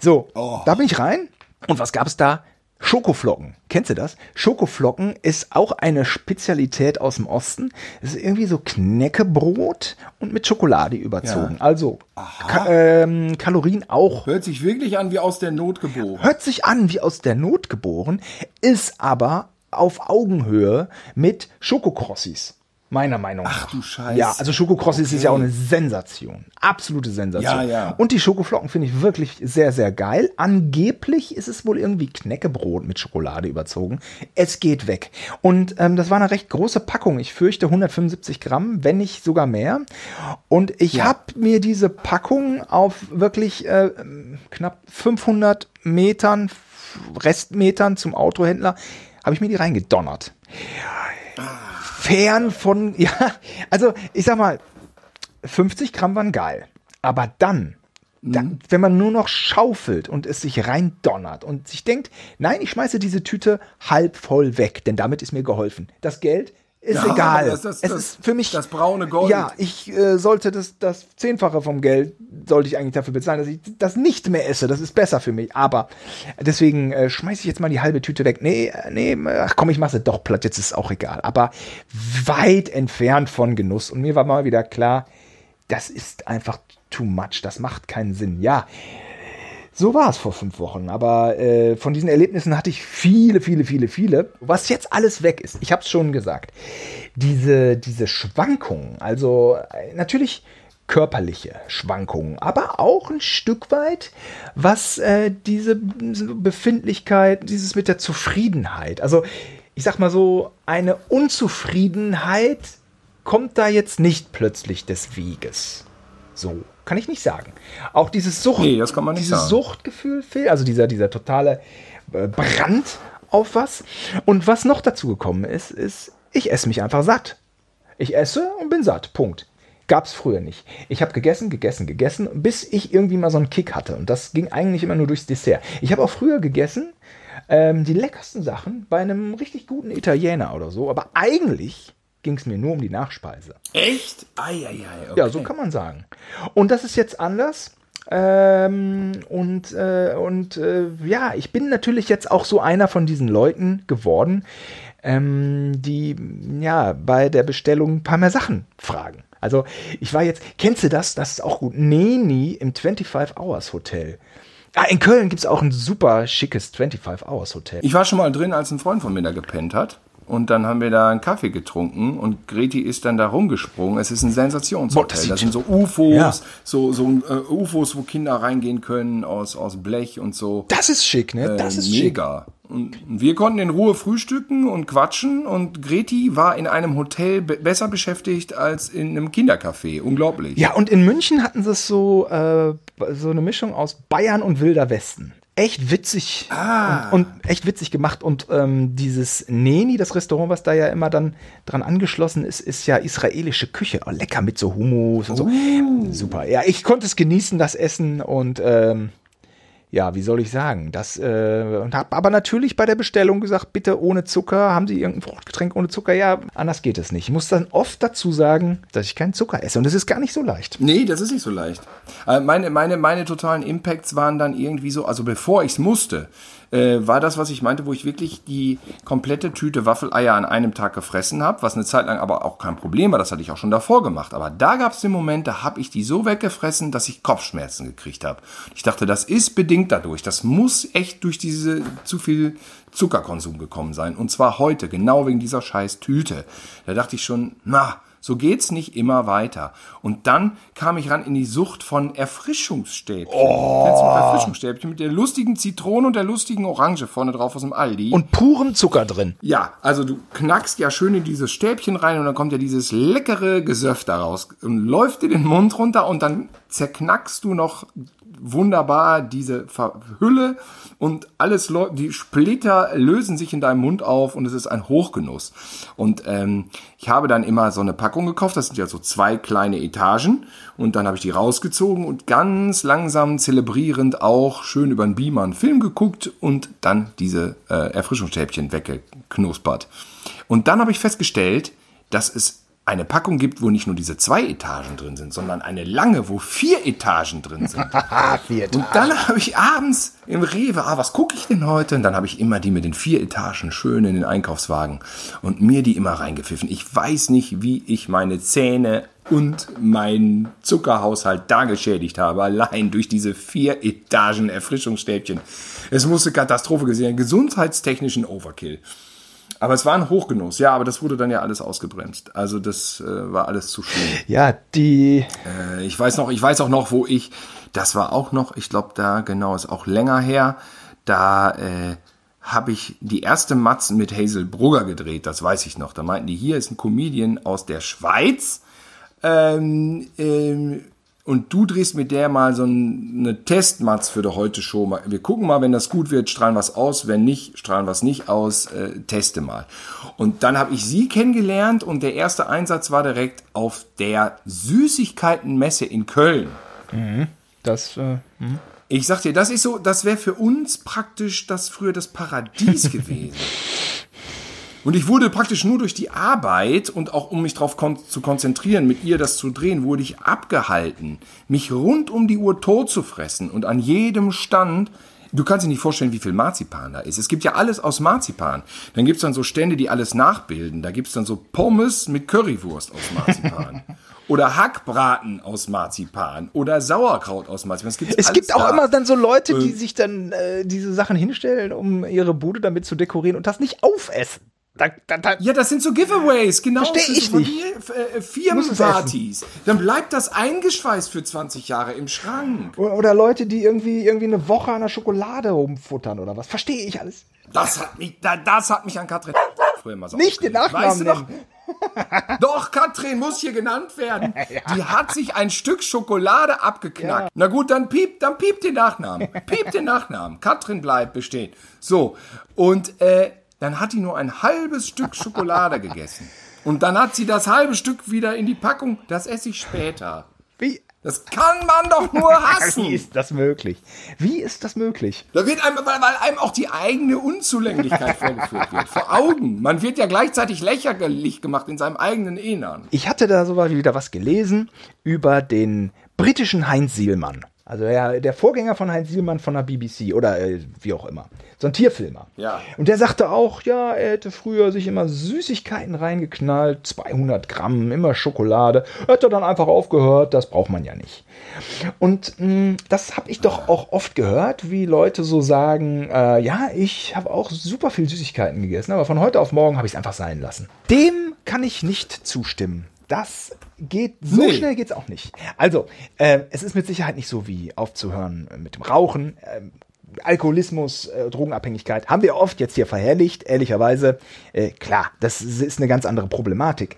So, da bin ich rein. Und was gab es da? Schokoflocken. Kennst du das? Schokoflocken ist auch eine Spezialität aus dem Osten. Es ist irgendwie so Knäckebrot und mit Schokolade überzogen. Also Ka ähm, Kalorien auch.
Hört sich wirklich an wie aus der Not geboren.
Hört sich an wie aus der Not geboren, ist aber auf Augenhöhe mit Schokokrossis. Meiner Meinung nach.
Ach du Scheiße.
Ja, also Schokokrossis ist ja auch
Okay.
eine Sensation. Absolute Sensation.
Ja, ja.
Und die Schokoflocken finde ich wirklich sehr, sehr geil. Angeblich ist es wohl irgendwie Knäckebrot mit Schokolade überzogen. Es geht weg. Und ähm, das war eine recht große Packung. Ich fürchte 175 Gramm, wenn nicht sogar mehr. Und ich habe mir diese Packung auf wirklich äh, knapp 500 Metern, Restmetern zum Autohändler, habe ich mir die reingedonnert. Fern von, *laughs* ja, also ich sag mal, 50 Gramm waren geil. Aber dann, dann, wenn man nur noch schaufelt und es sich rein donnert und sich denkt, nein, ich schmeiße diese Tüte halb voll weg, denn damit ist mir geholfen. Das Geld ist
Ja,
egal.
das- das-
es
das-
ist für mich
das braune Gold.
Ja, ich äh, sollte das, das Zehnfache vom Geld sollte ich eigentlich dafür bezahlen, dass ich das nicht mehr esse. Das ist besser für mich. Aber deswegen äh, schmeiße ich jetzt mal die halbe Tüte weg. Nee, äh, nee, ach komm, ich mache sie doch platt. Jetzt ist es auch egal. Aber weit entfernt von Genuss. Und mir war mal wieder klar, das ist einfach too much. Das macht keinen Sinn. Ja. So war es vor fünf Wochen. Aber äh, von diesen Erlebnissen hatte ich viele, viele, viele, viele. Was jetzt alles weg ist, ich habe es schon gesagt. Diese, diese Schwankungen, also äh, natürlich körperliche Schwankungen, aber auch ein Stück weit, was äh, diese Befindlichkeit, dieses mit der Zufriedenheit. Also ich sag mal so, eine Unzufriedenheit kommt da jetzt nicht plötzlich des Weges. So, kann ich nicht sagen. Auch dieses Sucht,
Nee, das kann man nicht
dieses
sagen.
Suchtgefühl fehlt, also dieser, dieser totale äh, Brand auf was. Und was noch dazu gekommen ist, ist, ich esse mich einfach satt. Ich esse und bin satt. Punkt. Gab's früher nicht. Ich habe gegessen, gegessen, gegessen, bis ich irgendwie mal so einen Kick hatte. Und das ging eigentlich immer nur durchs Dessert. Ich habe auch früher gegessen, ähm, die leckersten Sachen bei einem richtig guten Italiener oder so. Aber eigentlich ging es mir nur um die Nachspeise.
Echt? Eieiei. Okay.
Ja, so kann man sagen. Und das ist jetzt anders. Ähm, und äh, und äh, ja, ich bin natürlich jetzt auch so einer von diesen Leuten geworden, ähm, die ja bei der Bestellung ein paar mehr Sachen fragen. Also ich war jetzt, kennst du das? Das ist auch gut. Neni im 25 Hours Hotel. Ah, in Köln gibt es auch ein super schickes 25 Hours Hotel.
Ich war schon mal drin, als ein Freund von mir da gepennt hat. Und dann haben wir da einen Kaffee getrunken und Greti ist dann da rumgesprungen. Es ist ein
Boah,
Sensationshotel.
sieht-
Das sind so UFOs,
Ja.
so, so äh, UFOs, wo Kinder reingehen können aus, aus Blech und so.
Das ist schick, ne? Das
Äh,
ist schick.
mega. Und wir konnten in Ruhe frühstücken und quatschen und Greti war in einem Hotel be besser beschäftigt als in einem Kindercafé. Unglaublich.
Ja, und in München hatten sie es so, äh, so eine Mischung aus Bayern und Wilder Westen. Echt witzig
Ah.
und, und echt witzig gemacht. Und ähm, dieses Neni, das Restaurant, was da ja immer dann dran angeschlossen ist, ist ja israelische Küche. Oh, lecker mit so Hummus und so. Super. Ja, ich konnte es genießen, das Essen und ähm, ja, wie soll ich sagen, das äh, und habe aber natürlich bei der Bestellung gesagt, bitte ohne Zucker. Haben Sie irgendein Fruchtgetränk ohne Zucker? Ja, anders geht es nicht. Ich muss dann oft dazu sagen, dass ich keinen Zucker esse und das ist gar nicht so leicht.
Nee, das ist nicht so leicht. Äh, Meine, meine, meine totalen Impacts waren dann irgendwie so, also bevor ich es musste, äh, war das, was ich meinte, wo ich wirklich die komplette Tüte Waffeleier an einem Tag gefressen habe, was eine Zeit lang aber auch kein Problem war, das hatte ich auch schon davor gemacht. Aber da gab es den Moment, da habe ich die so weggefressen, dass ich Kopfschmerzen gekriegt habe. Ich dachte, das ist bedingt dadurch, das muss echt durch diese zu viel Zuckerkonsum gekommen sein. Und zwar heute, genau wegen dieser scheiß Tüte. Da dachte ich schon, na, so geht's nicht immer weiter. Und dann kam ich ran in die Sucht von Erfrischungsstäbchen. Oh. Kennst du Erfrischungsstäbchen mit der lustigen Zitrone und der lustigen Orange vorne drauf aus dem Aldi?
Und puren Zucker drin.
ja, also du knackst ja schön in dieses Stäbchen rein und dann kommt ja dieses leckere Gesöff daraus und läuft dir den Mund runter und dann zerknackst du noch wunderbar diese Hülle und alles, die Splitter lösen sich in deinem Mund auf und es ist ein Hochgenuss. Und ähm, ich habe dann immer so eine Packung gekauft, das sind ja so zwei kleine Etagen und dann habe ich die rausgezogen und ganz langsam zelebrierend auch schön über den Beamer einen Film geguckt und dann diese äh, Erfrischungsstäbchen weggeknuspert. Und dann habe ich festgestellt, dass es eine Packung gibt, wo nicht nur diese zwei Etagen drin sind, sondern eine lange, wo vier Etagen drin sind. *laughs*
Vier
Und dann habe ich abends im Rewe, ah, was gucke ich denn heute? Und dann habe ich immer die mit den vier Etagen schön in den Einkaufswagen und mir die immer reingepfiffen. Ich weiß nicht, wie ich meine Zähne und meinen Zuckerhaushalt da geschädigt habe, allein durch diese vier Etagen Erfrischungsstäbchen. Es musste Katastrophe gesehen, gesundheitstechnischen Overkill. Aber es war ein Hochgenuss, ja, aber das wurde dann ja alles ausgebremst. Also das äh, war alles zu schlimm.
Ja, die.
Äh, ich weiß noch, ich weiß auch noch, wo ich, das war auch noch, ich glaube, da genau ist auch länger her, da äh, habe ich die erste Matzen mit Hazel Brugger gedreht, das weiß ich noch. Da meinten die, hier ist ein Comedian aus der Schweiz. Ähm, ähm, und du drehst mit der mal so ein- eine Testmatz für die heute Show. Mal- Wir gucken mal, wenn das gut wird, strahlen was aus. Wenn nicht, strahlen was nicht aus. Äh, teste mal. Und dann habe ich sie kennengelernt und der erste Einsatz war direkt auf der Süßigkeitenmesse in Köln.
Das. Äh,
Ich sag dir, das ist so, das wäre für uns praktisch das früher das Paradies *laughs* gewesen. Und ich wurde praktisch nur durch die Arbeit und auch um mich darauf kon zu konzentrieren, mit ihr das zu drehen, wurde ich abgehalten, mich rund um die Uhr tot zu fressen und an jedem Stand Du kannst dir nicht vorstellen, wie viel Marzipan da ist. Es gibt ja alles aus Marzipan. Dann gibt's dann so Stände, die alles nachbilden. Da gibt's dann so Pommes mit Currywurst aus Marzipan. *laughs* Oder Hackbraten aus Marzipan. Oder Sauerkraut aus Marzipan.
Es
alles
gibt auch
da.
immer dann so Leute, die
Ähm.
sich dann äh, diese Sachen hinstellen, um ihre Bude damit zu dekorieren und das nicht aufessen. Da, da, da,
Ja, das sind so Giveaways, genau.
Versteh
Das ist
ich
so
nicht.
Äh, Firmenpartys. Dann bleibt das eingeschweißt für 20 Jahre im Schrank.
Oder oder Leute, die irgendwie, irgendwie eine Woche an der Schokolade rumfuttern oder was. Verstehe ich alles.
Das hat mich, da- das hat mich an Katrin *laughs* früher mal so
Nicht den. Nachnamen
weißt du noch? *laughs* Doch, Katrin muss hier genannt werden. *laughs* Die hat sich ein Stück Schokolade abgeknackt. Na gut, dann piept, dann piept den Nachnamen. Piept den Nachnamen. Katrin bleibt bestehen. So, und äh, dann hat die nur ein halbes Stück Schokolade gegessen. Und dann hat sie das halbe Stück wieder in die Packung. Das esse ich später.
Wie,
Das kann man doch nur *laughs*
wie
hassen.
ist das möglich? Wie ist das möglich?
Da wird einem, weil, weil einem auch die eigene Unzulänglichkeit *laughs* vorgeführt wird. Vor Augen. Man wird ja gleichzeitig lächerlich gemacht in seinem eigenen Innern.
Ich hatte da so wieder was gelesen über den britischen Heinz Sielmann. Also der, der Vorgänger von Heinz Sielmann von der BBC oder äh, wie auch immer. So ein Tierfilmer.
Ja.
Und der sagte auch, ja, er hätte früher sich immer Süßigkeiten reingeknallt, 200 Gramm, immer Schokolade. Hätte dann einfach aufgehört, das braucht man ja nicht. Und mh, das habe ich doch auch oft gehört, wie Leute so sagen, äh, ja, ich habe auch super viel Süßigkeiten gegessen, aber von heute auf morgen habe ich es einfach sein lassen. Dem kann ich nicht zustimmen. Das geht, so
Nee.
schnell geht's auch nicht. Also, äh, es ist mit Sicherheit nicht so wie aufzuhören mit dem Rauchen. Ähm, Alkoholismus, äh, Drogenabhängigkeit haben wir oft jetzt hier verherrlicht, ehrlicherweise. Äh, klar, das ist eine ganz andere Problematik.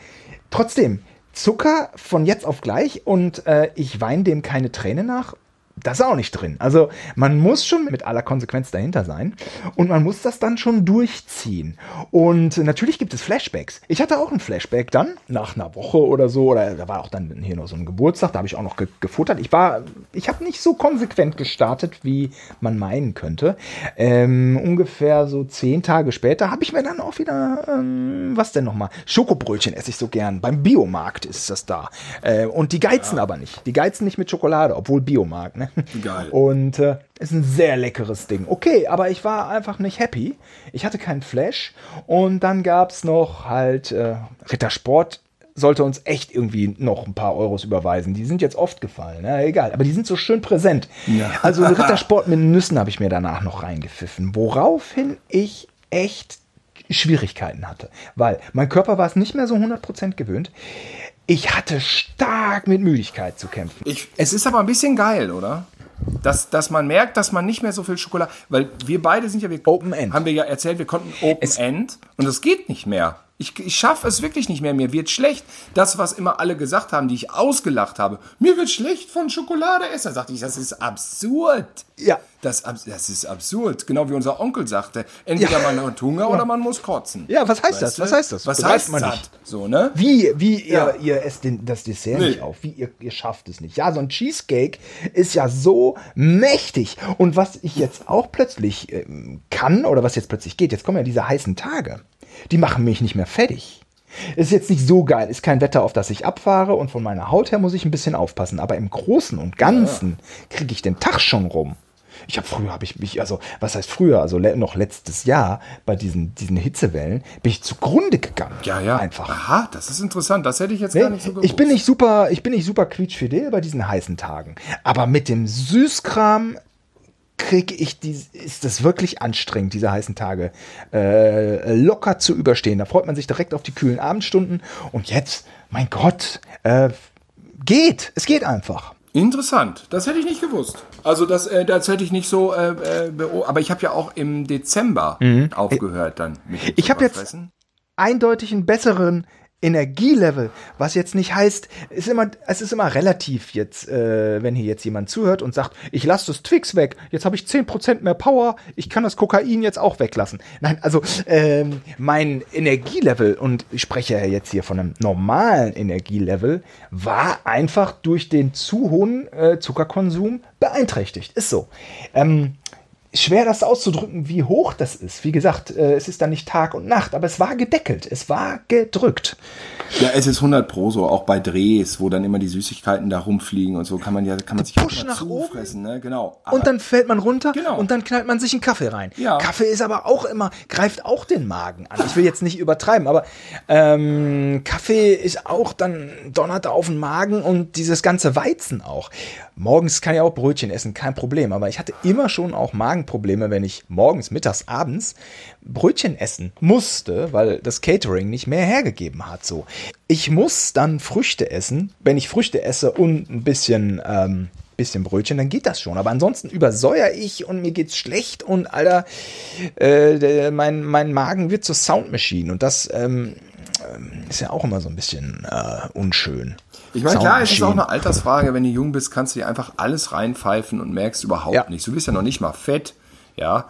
Trotzdem, Zucker von jetzt auf gleich und äh, ich weine dem keine Träne nach das ist auch nicht drin. Also man muss schon mit aller Konsequenz dahinter sein und man muss das dann schon durchziehen. Und natürlich gibt es Flashbacks. Ich hatte auch ein Flashback dann, nach einer Woche oder so, oder da war auch dann hier noch so ein Geburtstag, da habe ich auch noch ge gefuttert. Ich war, ich habe nicht so konsequent gestartet, wie man meinen könnte. Ähm, ungefähr so zehn Tage später habe ich mir dann auch wieder, ähm, was denn nochmal? Schokobrötchen esse ich so gern. Beim Biomarkt ist das da. Äh, und die geizen ja. aber nicht. Die geizen nicht mit Schokolade, obwohl Biomarkt, ne? *laughs* Geil. Und äh, ist ein sehr leckeres Ding. Okay, aber ich war einfach nicht happy. Ich hatte keinen Flash. Und dann gab es noch halt äh, Rittersport sollte uns echt irgendwie noch ein paar Euros überweisen. Die sind jetzt oft gefallen, ne? egal, aber die sind so schön präsent. Ja. *laughs* Also Rittersport mit Nüssen habe ich mir danach noch reingepfiffen, woraufhin ich echt Schwierigkeiten hatte, weil mein Körper war es nicht mehr so 100% gewöhnt. Ich hatte stark mit Müdigkeit zu kämpfen.
Ich, es ist aber ein bisschen geil, oder? Dass, dass man merkt, dass man nicht mehr so viel Schokolade, weil wir beide sind ja, wir, Open End. haben wir ja erzählt, wir konnten Open es, End und das geht nicht mehr. Ich, ich schaffe es wirklich nicht mehr. Mir wird schlecht. Das, was immer alle gesagt haben, die ich ausgelacht habe. Mir wird schlecht von Schokolade essen. Da sagte ich, das ist absurd. Ja. Das, das ist absurd. Genau wie unser Onkel sagte. Entweder ja. man hat Hunger ja. oder man muss kotzen.
Ja, was heißt weißt das? Was heißt das?
Was heißt man nicht?
So, ne? Wie, wie ihr, ihr esst den, das Dessert nee. nicht auf. Wie ihr, ihr schafft es nicht. Ja, so ein Cheesecake ist ja so mächtig. Und was ich jetzt auch plötzlich ähm, kann oder was jetzt plötzlich geht, jetzt kommen ja diese heißen Tage die machen mich nicht mehr fertig. Ist jetzt nicht so geil, ist kein Wetter, auf das ich abfahre und von meiner Haut her muss ich ein bisschen aufpassen, aber im Großen und Ganzen kriege ich den Tag schon rum. Ich habe früher habe ich mich also was heißt früher also noch letztes Jahr bei diesen diesen Hitzewellen bin ich zugrunde gegangen.
Ja ja. Einfach. Aha, das ist interessant. Das hätte ich jetzt nee, gar nicht so
gewusst. Ich bin nicht super ich bin nicht super quietschfidel bei diesen heißen Tagen, aber mit dem Süßkram kriege ich die, ist das wirklich anstrengend, diese heißen Tage äh, locker zu überstehen. Da freut man sich direkt auf die kühlen Abendstunden. Und jetzt, mein Gott, äh, geht. Es geht einfach.
Interessant, das hätte ich nicht gewusst. Also das, äh, das hätte ich nicht so, äh, äh, aber ich habe ja auch im Dezember mhm. aufgehört dann.
Ich habe jetzt eindeutig einen besseren Energielevel, was jetzt nicht heißt, ist immer, es ist immer relativ jetzt, äh, wenn hier jetzt jemand zuhört und sagt, ich lasse das Twix weg, jetzt habe ich zehn Prozent mehr Power, ich kann das Kokain jetzt auch weglassen. Nein, also ähm, mein Energielevel, und ich spreche ja jetzt hier von einem normalen Energielevel, war einfach durch den zu hohen äh, Zuckerkonsum beeinträchtigt. Ist so. Ähm, schwer das auszudrücken, wie hoch das ist. Wie gesagt, äh, es ist dann nicht Tag und Nacht, aber es war gedeckelt, es war gedrückt.
Ja, es ist 100 pro so, auch bei Drehs, wo dann immer die Süßigkeiten da rumfliegen und so, kann man ja, kann man sich
Push nach zufressen, ne? Genau. Aber und dann fällt man runter genau. und dann knallt man sich einen Kaffee rein. Ja. Kaffee ist aber auch immer, greift auch den Magen an. Ich will jetzt nicht übertreiben, aber ähm, Kaffee ist auch dann donnert auf den Magen und dieses ganze Weizen auch. Morgens kann ich auch Brötchen essen, kein Problem, aber ich hatte immer schon auch Magenprobleme, wenn ich morgens, mittags, abends Brötchen essen musste, weil das Catering nicht mehr hergegeben hat. So, ich muss dann Früchte essen. Wenn ich Früchte esse und ein bisschen ähm, bisschen Brötchen, dann geht das schon. Aber ansonsten übersäuer ich und mir geht's schlecht und Alter, äh, mein, mein Magen wird zur Soundmaschine und das ähm, ist ja auch immer so ein bisschen äh, unschön.
Ich meine, klar, es ist auch eine Altersfrage. Wenn du jung bist, kannst du dir einfach alles reinpfeifen und merkst überhaupt ja. nichts. Du bist ja noch nicht mal fett, ja.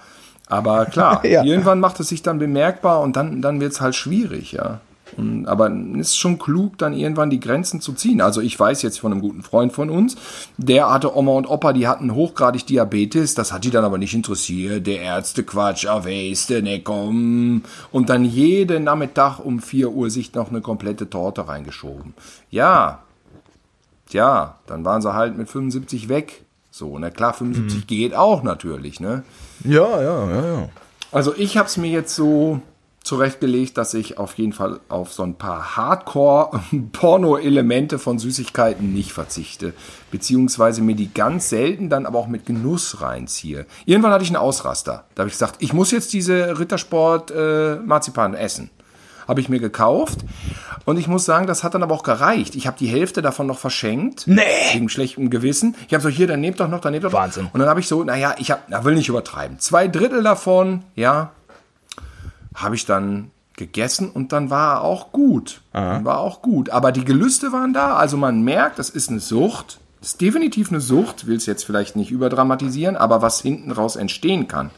Aber klar, *laughs* ja. irgendwann macht es sich dann bemerkbar und dann, dann wird es halt schwierig, ja. Aber es ist schon klug, dann irgendwann die Grenzen zu ziehen. Also ich weiß jetzt von einem guten Freund von uns, der hatte Oma und Opa, die hatten hochgradig Diabetes, das hat die dann aber nicht interessiert. Der Ärzte Quatsch, ah, weißt ne komm. Und dann jeden Nachmittag um 4 Uhr sich noch eine komplette Torte reingeschoben. Ja, tja, dann waren sie halt mit 75 weg. So, na klar, 75 mhm. geht auch natürlich, ne?
Ja, ja, ja, ja.
Also ich habe es mir jetzt so zurechtgelegt, dass ich auf jeden Fall auf so ein paar Hardcore-Porno-Elemente von Süßigkeiten nicht verzichte. Beziehungsweise mir die ganz selten dann aber auch mit Genuss reinziehe. Irgendwann hatte ich einen Ausraster. Da habe ich gesagt, ich muss jetzt diese Rittersport-Marzipan äh, essen. habe ich mir gekauft. Und ich muss sagen, das hat dann aber auch gereicht. Ich habe die Hälfte davon noch verschenkt.
Nee.
Wegen schlechtem Gewissen. Ich habe so, hier, dann nehmt doch noch, dann nehmt doch noch.
Wahnsinn.
Und dann habe ich so, naja, ich hab, na, will nicht übertreiben. Zwei Drittel davon, ja, habe ich dann gegessen und dann war er auch gut. Dann war auch gut. Aber die Gelüste waren da. Also man merkt, das ist eine Sucht. Das ist definitiv eine Sucht. Will es jetzt vielleicht nicht überdramatisieren, aber was hinten raus entstehen kann,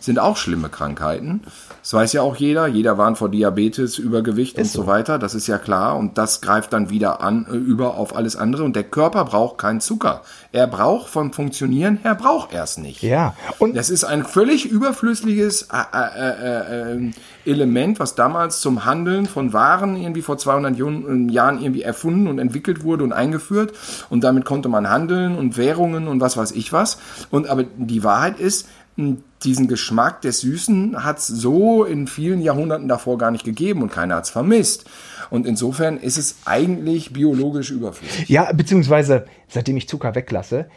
sind auch schlimme Krankheiten. Das weiß ja auch jeder. Jeder warnt vor Diabetes, Übergewicht und so. weiter. Das ist ja klar. Und das greift dann wieder an, äh, über auf alles andere. Und der Körper braucht keinen Zucker. Er braucht vom Funktionieren her, braucht er es nicht.
Ja. Und
Das ist ein völlig überflüssiges äh, äh, äh, äh, Element, was damals zum Handeln von Waren irgendwie vor 200 Jun- Jahren irgendwie erfunden und entwickelt wurde und eingeführt. Und damit konnte man handeln und Währungen und was weiß ich was. Und aber die Wahrheit ist, diesen Geschmack des Süßen hat es so in vielen Jahrhunderten davor gar nicht gegeben und keiner hat es vermisst. Und insofern ist es eigentlich biologisch überflüssig.
Ja, beziehungsweise, seitdem ich Zucker weglasse,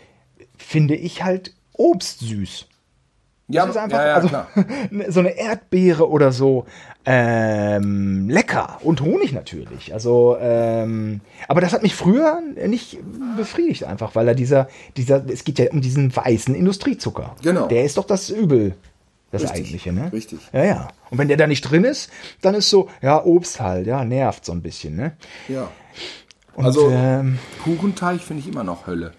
finde ich halt Obst süß.
Ja,
Das ist einfach,
ja, ja,
also,
klar. *laughs*
so eine Erdbeere oder so, ähm, lecker. Und Honig natürlich. Also, ähm, aber das hat mich früher nicht befriedigt einfach, weil er dieser, dieser, es geht ja um diesen weißen Industriezucker.
Genau.
Der ist doch das Übel. Das
Richtig,
eigentliche, ne?
richtig.
Ja, ja. Und wenn der da nicht drin ist, dann ist so, ja, Obst halt, ja, nervt so ein bisschen, ne?
Ja.
Und,
Also
ähm,
Kuchenteig finde ich immer noch Hölle.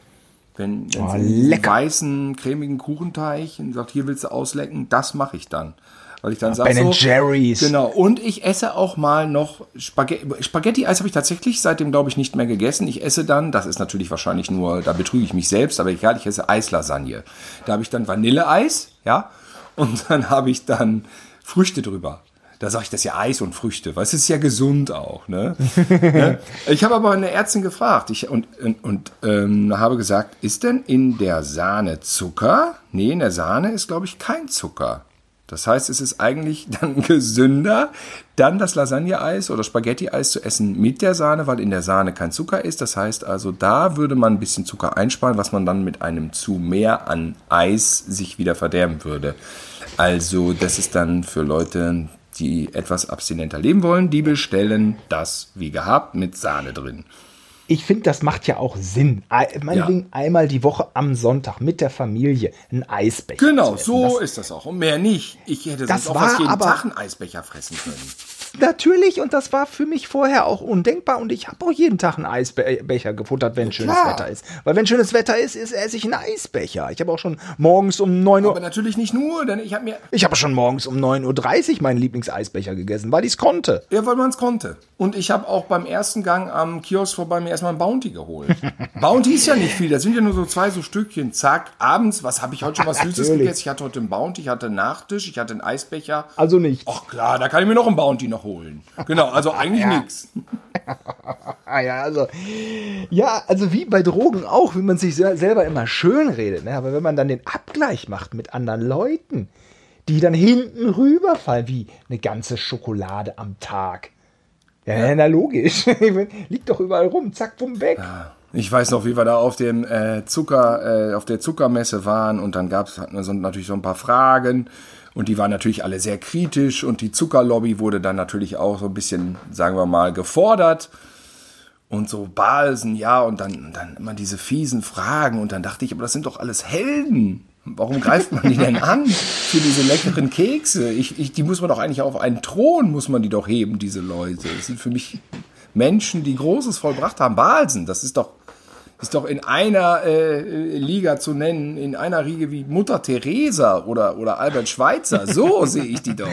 Wenn, wenn
Oh,
sie einen weißen, cremigen Kuchenteig und sagt, hier willst du auslecken, das mache ich dann. Weil ich dann sage
Ben
so,
Jerry's.
Genau. Und ich esse auch mal noch Spaghetti. Spaghetti-Eis habe ich tatsächlich seitdem, glaube ich, nicht mehr gegessen. Ich esse dann, das ist natürlich wahrscheinlich nur, da betrüge ich mich selbst, aber egal, ich esse Eislasagne. Da habe ich dann Vanilleeis, ja, und *laughs* dann habe ich dann Früchte drüber. Da sage ich, das ja Eis und Früchte, weil es ist ja gesund auch. Ne? *laughs* Ne? Ich habe aber eine Ärztin gefragt ich, und, und, und ähm, habe gesagt, ist denn in der Sahne Zucker? Nee, in der Sahne ist, glaube ich, kein Zucker. Das heißt, es ist eigentlich *laughs* dann gesünder, dann das Lasagne-Eis oder Spaghetti-Eis zu essen mit der Sahne, weil in der Sahne kein Zucker ist. Das heißt also, da würde man ein bisschen Zucker einsparen, was man dann mit einem zu mehr an Eis sich wieder verderben würde. Also, das ist dann für Leute, die etwas abstinenter leben wollen, die bestellen das wie gehabt mit Sahne drin.
ich finde, das macht ja auch Sinn. Ei- Meinetwegen einmal die Woche am Sonntag mit der Familie ein Eisbecher.
Genau, so
Das,
ist das auch. Und mehr nicht. Ich hätte
Das
sonst auch fast jeden
aber-
Tag einen Eisbecher fressen können.
Natürlich, und das war für mich vorher auch undenkbar. Und ich habe auch jeden Tag einen Eisbecher gefuttert, wenn schönes
klar.
Wetter ist. Weil wenn schönes Wetter ist, ist esse ich einen Eisbecher. Ich habe auch schon morgens um 9
Aber
Uhr.
natürlich nicht nur, denn ich habe mir
Ich habe schon morgens um 9.30 Uhr meinen Lieblingseisbecher gegessen, weil ich es konnte.
Ja, weil man es konnte. Und ich habe auch beim ersten Gang am Kiosk vorbei mir erstmal ein Bounty geholt. *laughs* Bounty ist ja nicht viel, das sind ja nur so zwei so Stückchen. Zack, abends, was habe ich heute schon was *laughs* Süßes gegessen? Ich hatte heute einen Bounty, ich hatte einen Nachtisch, ich hatte einen Eisbecher.
Also nicht.
Ach klar, da kann ich mir noch einen Bounty noch holen. Genau, also eigentlich *laughs* nix.
Ah *laughs* ja, also ja, also wie bei Drogen auch, wie man sich se- selber immer schön redet, ne? aber wenn man dann den Abgleich macht mit anderen Leuten, die dann hinten rüberfallen, wie eine ganze Schokolade am Tag. Ja, na logisch. *laughs* Liegt doch überall rum, zack, bumm, weg.
Ich weiß noch, wie wir da auf dem äh, Zucker, äh, auf der Zuckermesse waren und dann gab es hatten wir so, natürlich so ein paar Fragen und die waren natürlich alle sehr kritisch und die Zuckerlobby wurde dann natürlich auch so ein bisschen, sagen wir mal, gefordert und so Balsen, ja und dann, dann immer diese fiesen Fragen und dann dachte ich, aber das sind doch alles Helden. Warum greift man die denn an für diese leckeren Kekse? Ich, ich, die muss man doch eigentlich auf einen Thron, muss man die doch heben, diese Leute. Das sind für mich Menschen, die Großes vollbracht haben. Balsen, das ist doch, ist doch in einer äh, Liga zu nennen, in einer Riege wie Mutter Teresa oder, oder Albert Schweitzer. So *laughs* sehe ich die doch.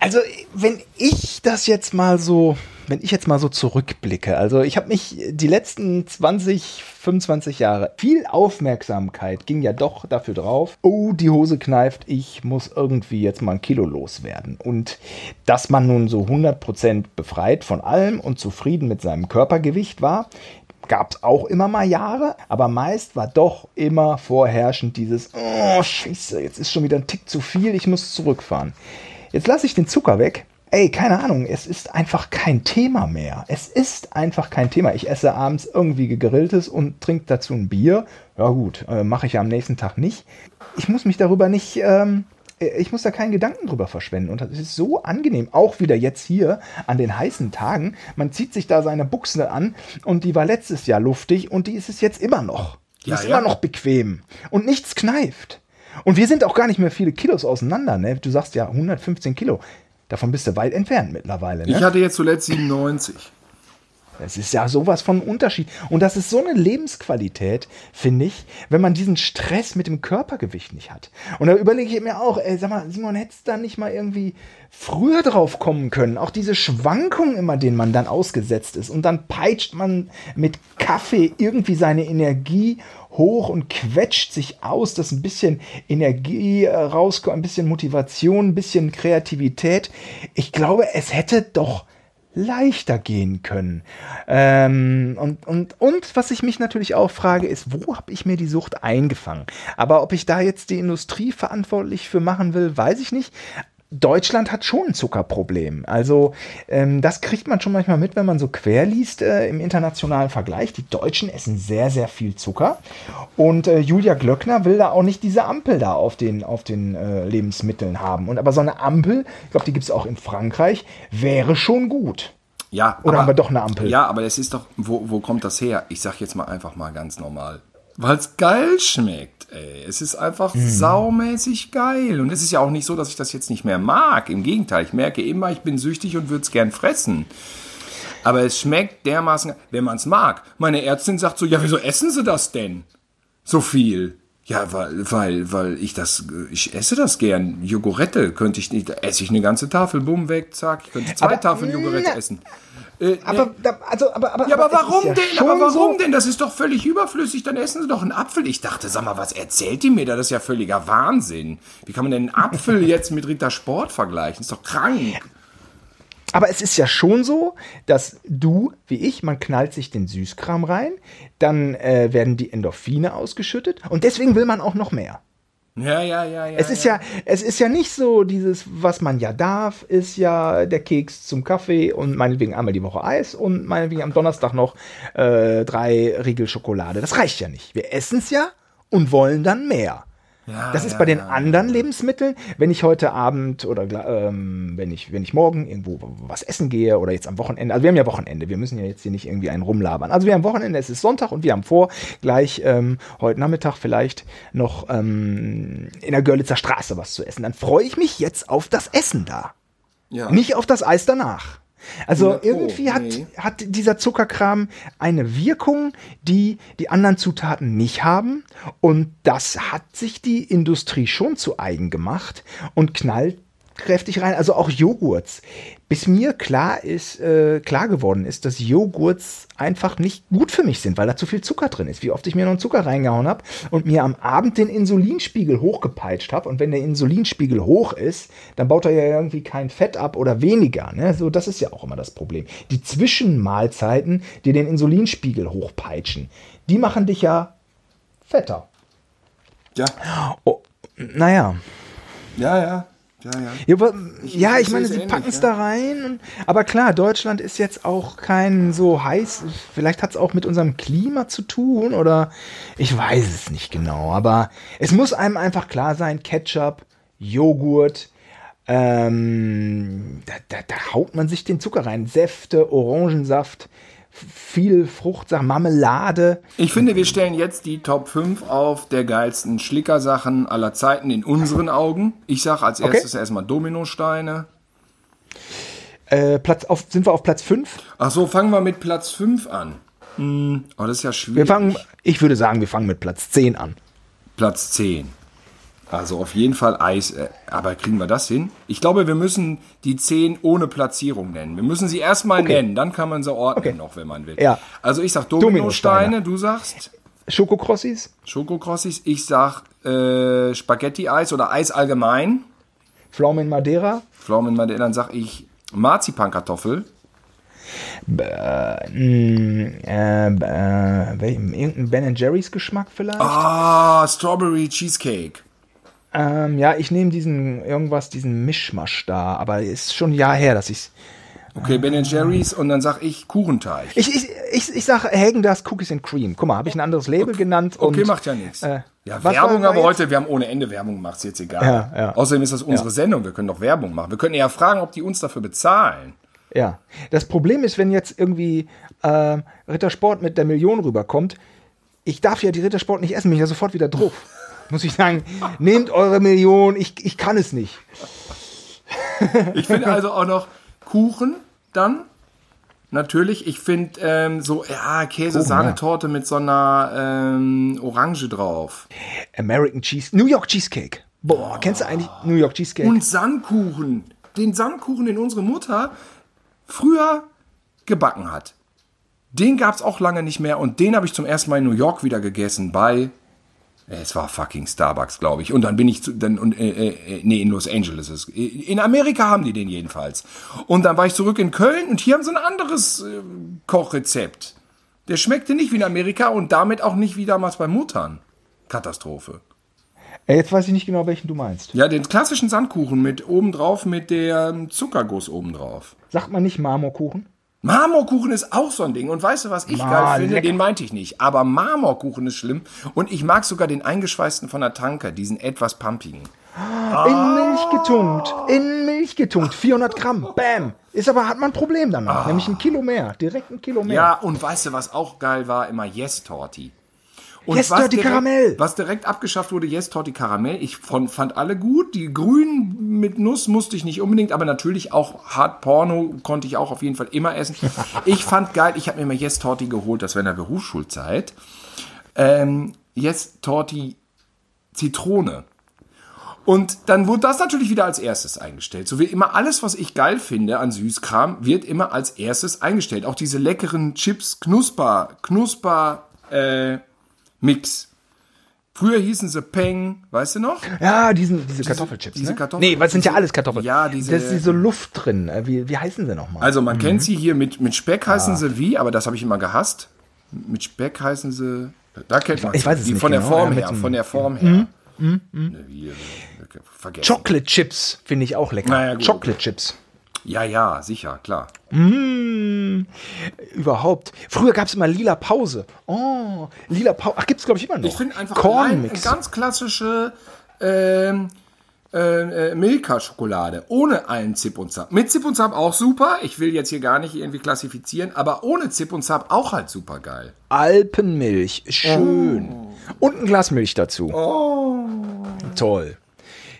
Also, wenn ich das jetzt mal so, wenn ich jetzt mal so zurückblicke, also ich habe mich die letzten 20, 25 Jahre, viel Aufmerksamkeit ging ja doch dafür drauf, oh, die Hose kneift, ich muss irgendwie jetzt mal ein Kilo loswerden. Und dass man nun so 100% befreit von allem und zufrieden mit seinem Körpergewicht war, gab es auch immer mal Jahre, aber meist war doch immer vorherrschend dieses, oh, scheiße, jetzt ist schon wieder ein Tick zu viel, ich muss zurückfahren. Jetzt lasse ich den Zucker weg. Ey, keine Ahnung, es ist einfach kein Thema mehr. Es ist einfach kein Thema. Ich esse abends irgendwie gegrilltes und trinke dazu ein Bier. Ja gut, äh, mache ich ja am nächsten Tag nicht. Ich muss mich darüber nicht ähm, äh, ich muss da keinen Gedanken drüber verschwenden. Und das ist so angenehm. Auch wieder jetzt hier an den heißen Tagen. Man zieht sich da seine Buchse an und die war letztes Jahr luftig und die ist es jetzt immer noch. Die
Ja,
ist
ja.
immer noch bequem. Und nichts kneift. Und wir sind auch gar nicht mehr viele Kilos auseinander. Ne? Du sagst ja 115 Kilo. Davon bist du weit entfernt mittlerweile. Ne?
Ich hatte jetzt zuletzt 97.
Das ist ja sowas von Unterschied. Und das ist so eine Lebensqualität, finde ich, wenn man diesen Stress mit dem Körpergewicht nicht hat. Und da überlege ich mir auch, ey, sag mal, Simon, hättest du da nicht mal irgendwie früher drauf kommen können? Auch diese Schwankungen immer, denen man dann ausgesetzt ist. Und dann peitscht man mit Kaffee irgendwie seine Energie hoch und quetscht sich aus, dass ein bisschen Energie äh, rauskommt, ein bisschen Motivation, ein bisschen Kreativität. Ich glaube, es hätte doch leichter gehen können. Ähm, und, und, und was ich mich natürlich auch frage, ist, wo habe ich mir die Sucht eingefangen? Aber ob ich da jetzt die Industrie verantwortlich für machen will, weiß ich nicht. Deutschland hat schon ein Zuckerproblem. Also ähm, das kriegt man schon manchmal mit, wenn man so quer liest äh, im internationalen Vergleich. Die Deutschen essen sehr, sehr viel Zucker. Und äh, Julia Glöckner will da auch nicht diese Ampel da auf den, auf den äh, Lebensmitteln haben. Und aber so eine Ampel, ich glaube, die gibt es auch in Frankreich, wäre schon gut.
Ja,
Oder haben wir doch eine Ampel?
Ja, aber es ist doch, wo, wo kommt das her? Ich sag jetzt mal einfach mal ganz normal. Weil es geil schmeckt, ey. Es ist einfach
Mhm.
saumäßig geil. Und es ist ja auch nicht so, dass ich das jetzt nicht mehr mag. Im Gegenteil, ich merke immer, ich bin süchtig und würde es gern fressen. Aber es schmeckt dermaßen, wenn man es mag. Meine Ärztin sagt so, ja, wieso essen Sie das denn? So viel. Ja, weil, weil, weil ich das, ich esse das gern. Jogurette könnte ich nicht, esse ich eine ganze Tafel, bumm, weg, zack. Ich könnte zwei
Aber-
Tafeln Jogurette essen. Äh,
Aber, da, also, aber, aber,
ja, aber warum
ja
denn? Aber warum
so,
denn? Das ist doch völlig überflüssig. Dann essen Sie doch einen Apfel. Ich dachte, sag mal, was erzählt die mir da? Das ist ja völliger Wahnsinn. Wie kann man denn einen Apfel *laughs* jetzt mit Ritter Sport vergleichen? ist doch krank.
Aber es ist ja schon so, dass du, wie ich, man knallt sich den Süßkram rein, dann äh, werden die Endorphine ausgeschüttet und deswegen will man auch noch mehr.
Ja, ja, ja, ja.
Es ist ja, es ist ja nicht so dieses, was man ja darf, ist ja der Keks zum Kaffee und meinetwegen einmal die Woche Eis und meinetwegen am Donnerstag noch äh, drei Riegel Schokolade. Das reicht ja nicht. Wir essen es ja und wollen dann mehr.
Ja,
Das ist
ja,
bei den
ja.
anderen Lebensmitteln, wenn ich heute Abend oder ähm, wenn ich wenn ich morgen irgendwo was essen gehe oder jetzt am Wochenende, also wir haben ja Wochenende, wir müssen ja jetzt hier nicht irgendwie einen rumlabern. Also wir haben Wochenende, es ist Sonntag und wir haben vor, gleich ähm, heute Nachmittag vielleicht noch ähm, in der Görlitzer Straße was zu essen. Dann freue ich mich jetzt auf das Essen da,
ja.
nicht auf das Eis danach. Also
100 Pro,
irgendwie hat,
nee.
hat dieser Zuckerkram eine Wirkung, die die anderen Zutaten nicht haben. Und das hat sich die Industrie schon zu eigen gemacht und knallt kräftig rein. Also auch Joghurts. Bis mir klar ist, äh, klar geworden ist, dass Joghurts einfach nicht gut für mich sind, weil da zu viel Zucker drin ist. Wie oft ich mir noch einen Zucker reingehauen habe und mir am Abend den Insulinspiegel hochgepeitscht habe. Und wenn der Insulinspiegel hoch ist, dann baut er ja irgendwie kein Fett ab oder weniger. Ne? So, das ist ja auch immer das Problem. Die Zwischenmahlzeiten, die den Insulinspiegel hochpeitschen, die machen dich ja fetter.
Ja,
Oh, naja.
ja, ja. Ja, ja.
Ja, aber, ja,
ich
ich meine, sie packen es da rein. und- Aber klar, Deutschland ist jetzt auch kein so heiß. Vielleicht hat es auch mit unserem Klima zu tun oder ich weiß es nicht genau. Aber es muss einem einfach klar sein: Ketchup, Joghurt, ähm, da, da, da haut man sich den Zucker rein. Säfte, Orangensaft, viel Fruchtsachen, Marmelade.
Ich finde, wir stellen jetzt die Top 5 auf der geilsten Schlickersachen aller Zeiten in unseren Augen. Ich sage als
Okay.
erstes erstmal Dominosteine.
Äh, Platz auf, sind wir auf Platz 5?
Ach so, fangen wir mit Platz 5 an. Hm, oh, das ist ja schwierig.
Wir fangen, ich würde sagen, wir fangen mit Platz 10 an.
Platz 10. Also auf jeden Fall Eis. Äh, aber kriegen wir das hin? Ich glaube, wir müssen die 10 ohne Platzierung nennen. Wir müssen sie erstmal
Okay.
nennen. Dann kann man sie ordnen
Okay.
noch, wenn man will.
Ja.
Also ich sag
Dominosteine.
Dominosteine, du sagst
Schokokrossis?
Schokokrossis. Ich sag äh, Spaghetti-Eis oder Eis allgemein.
Pflaumen Madeira,
Pflaumen, dann sag ich Marzipankartoffel.
äh, äh, äh, welchen- irgendein Ben Jerry's Geschmack vielleicht?
Ah, Strawberry Cheesecake.
Ähm, ja, ich nehme diesen irgendwas, diesen Mischmasch da, aber ist schon ein Jahr her, dass ich's.
Okay, Ben Jerry's und dann sag ich Kuchenteig.
Ich, ich, ich, ich sage Hagen das Cookies and Cream. Guck mal, habe ich ein anderes Label genannt.
Okay,
und,
macht ja nichts.
Äh,
Ja, Werbung aber heute, wir haben ohne Ende Werbung gemacht, ist jetzt egal.
Ja, ja.
Außerdem ist das unsere Sendung, wir können doch Werbung machen. Wir können ja fragen, ob die uns dafür bezahlen.
Ja. Das Problem ist, wenn jetzt irgendwie äh, Rittersport mit der Million rüberkommt, ich darf ja die Rittersport nicht essen, bin ich ja sofort wieder drauf. Muss ich sagen, nehmt eure Million, ich, ich kann es nicht.
Ich finde also auch noch Kuchen dann. Natürlich, ich finde ähm, so, ja, Käse-Sahnetorte mit so einer ähm, Orange drauf.
American Cheese, New York Cheesecake. Boah, kennst du eigentlich New York Cheesecake?
Und Sandkuchen. Den Sandkuchen, den unsere Mutter früher gebacken hat. Den gab es auch lange nicht mehr und den habe ich zum ersten Mal in New York wieder gegessen bei. Äh, Es war fucking Starbucks, glaube ich. Und dann bin ich zu, dann, und, äh, äh, nee, in Los Angeles. ist es. In Amerika haben die den jedenfalls. Und dann war ich zurück in Köln und hier haben sie ein anderes äh, Kochrezept. Der schmeckte nicht wie in Amerika und damit auch nicht wie damals bei Muttern. Katastrophe.
Äh, Jetzt weiß ich nicht genau, welchen du meinst.
Ja, den klassischen Sandkuchen mit obendrauf mit der Zuckerguss obendrauf.
Sagt man nicht Marmorkuchen?
Marmorkuchen ist auch so ein Ding. Und weißt du, was ich
Ah,
geil finde?
lecker.
Den meinte ich nicht. Aber Marmorkuchen ist schlimm. Und ich mag sogar den eingeschweißten von der Tanke, diesen etwas pumpigen.
In Milch getunkt. In Milch getunkt. 400 Gramm. Bam. Ist aber, hat man ein Problem danach. Nämlich ein Kilo mehr. Direkt ein Kilo mehr.
Ja, und weißt du, was auch geil war? Immer Yes Torti. Und
Yes
was
Torti
direkt-
Karamell.
Was direkt abgeschafft wurde, Yes Torti Karamell. Ich von, fand alle gut. Die grünen mit Nuss musste ich nicht unbedingt, aber natürlich auch Hard Porno konnte ich auch auf jeden Fall immer essen. *laughs* Ich fand geil, ich habe mir mal Yes Torti geholt, das war in der Berufsschulzeit. Ähm, Yes Torti Zitrone. Und dann wurde das natürlich wieder als erstes eingestellt. So wie immer alles, was ich geil finde an Süßkram, wird immer als erstes eingestellt. Auch diese leckeren Chips, Knusper, Knusper, äh, Mix. Früher hießen sie Peng, weißt du noch?
Ja, diesen, diese Kartoffelchips.
diese
ne?
Kartoffel-
nee, was sind ja
diese-
alles Kartoffeln.
Ja, diese-
Da ist diese Luft drin. Äh, Wie, wie heißen sie nochmal?
Also man kennt sie hier mit, mit Speck heißen sie wie, aber das habe ich immer gehasst. Mit Speck heißen sie, da kennt man
Ich weiß es
Die
nicht
von der
genau,
Form
ja,
her, von der Form her. Ne, wie, äh, vergessen.
Chocolate Chips finde ich auch lecker.
Naja,
Chocolate Chips.
Ja, ja, sicher, klar.
Überhaupt. Früher gab es immer lila Pause. Oh, lila Pause. Ach, gibt's glaube ich immer noch.
Ich finde einfach
Cornmix.
ganz klassische ähm, äh, äh, Milka-Schokolade ohne allen Zip und Zap. Mit Zip und Zap auch super. Ich will jetzt hier gar nicht irgendwie klassifizieren, aber ohne Zip und Zap auch halt super geil.
Alpenmilch. Schön. Und ein Glas Milch dazu.
Oh.
Toll.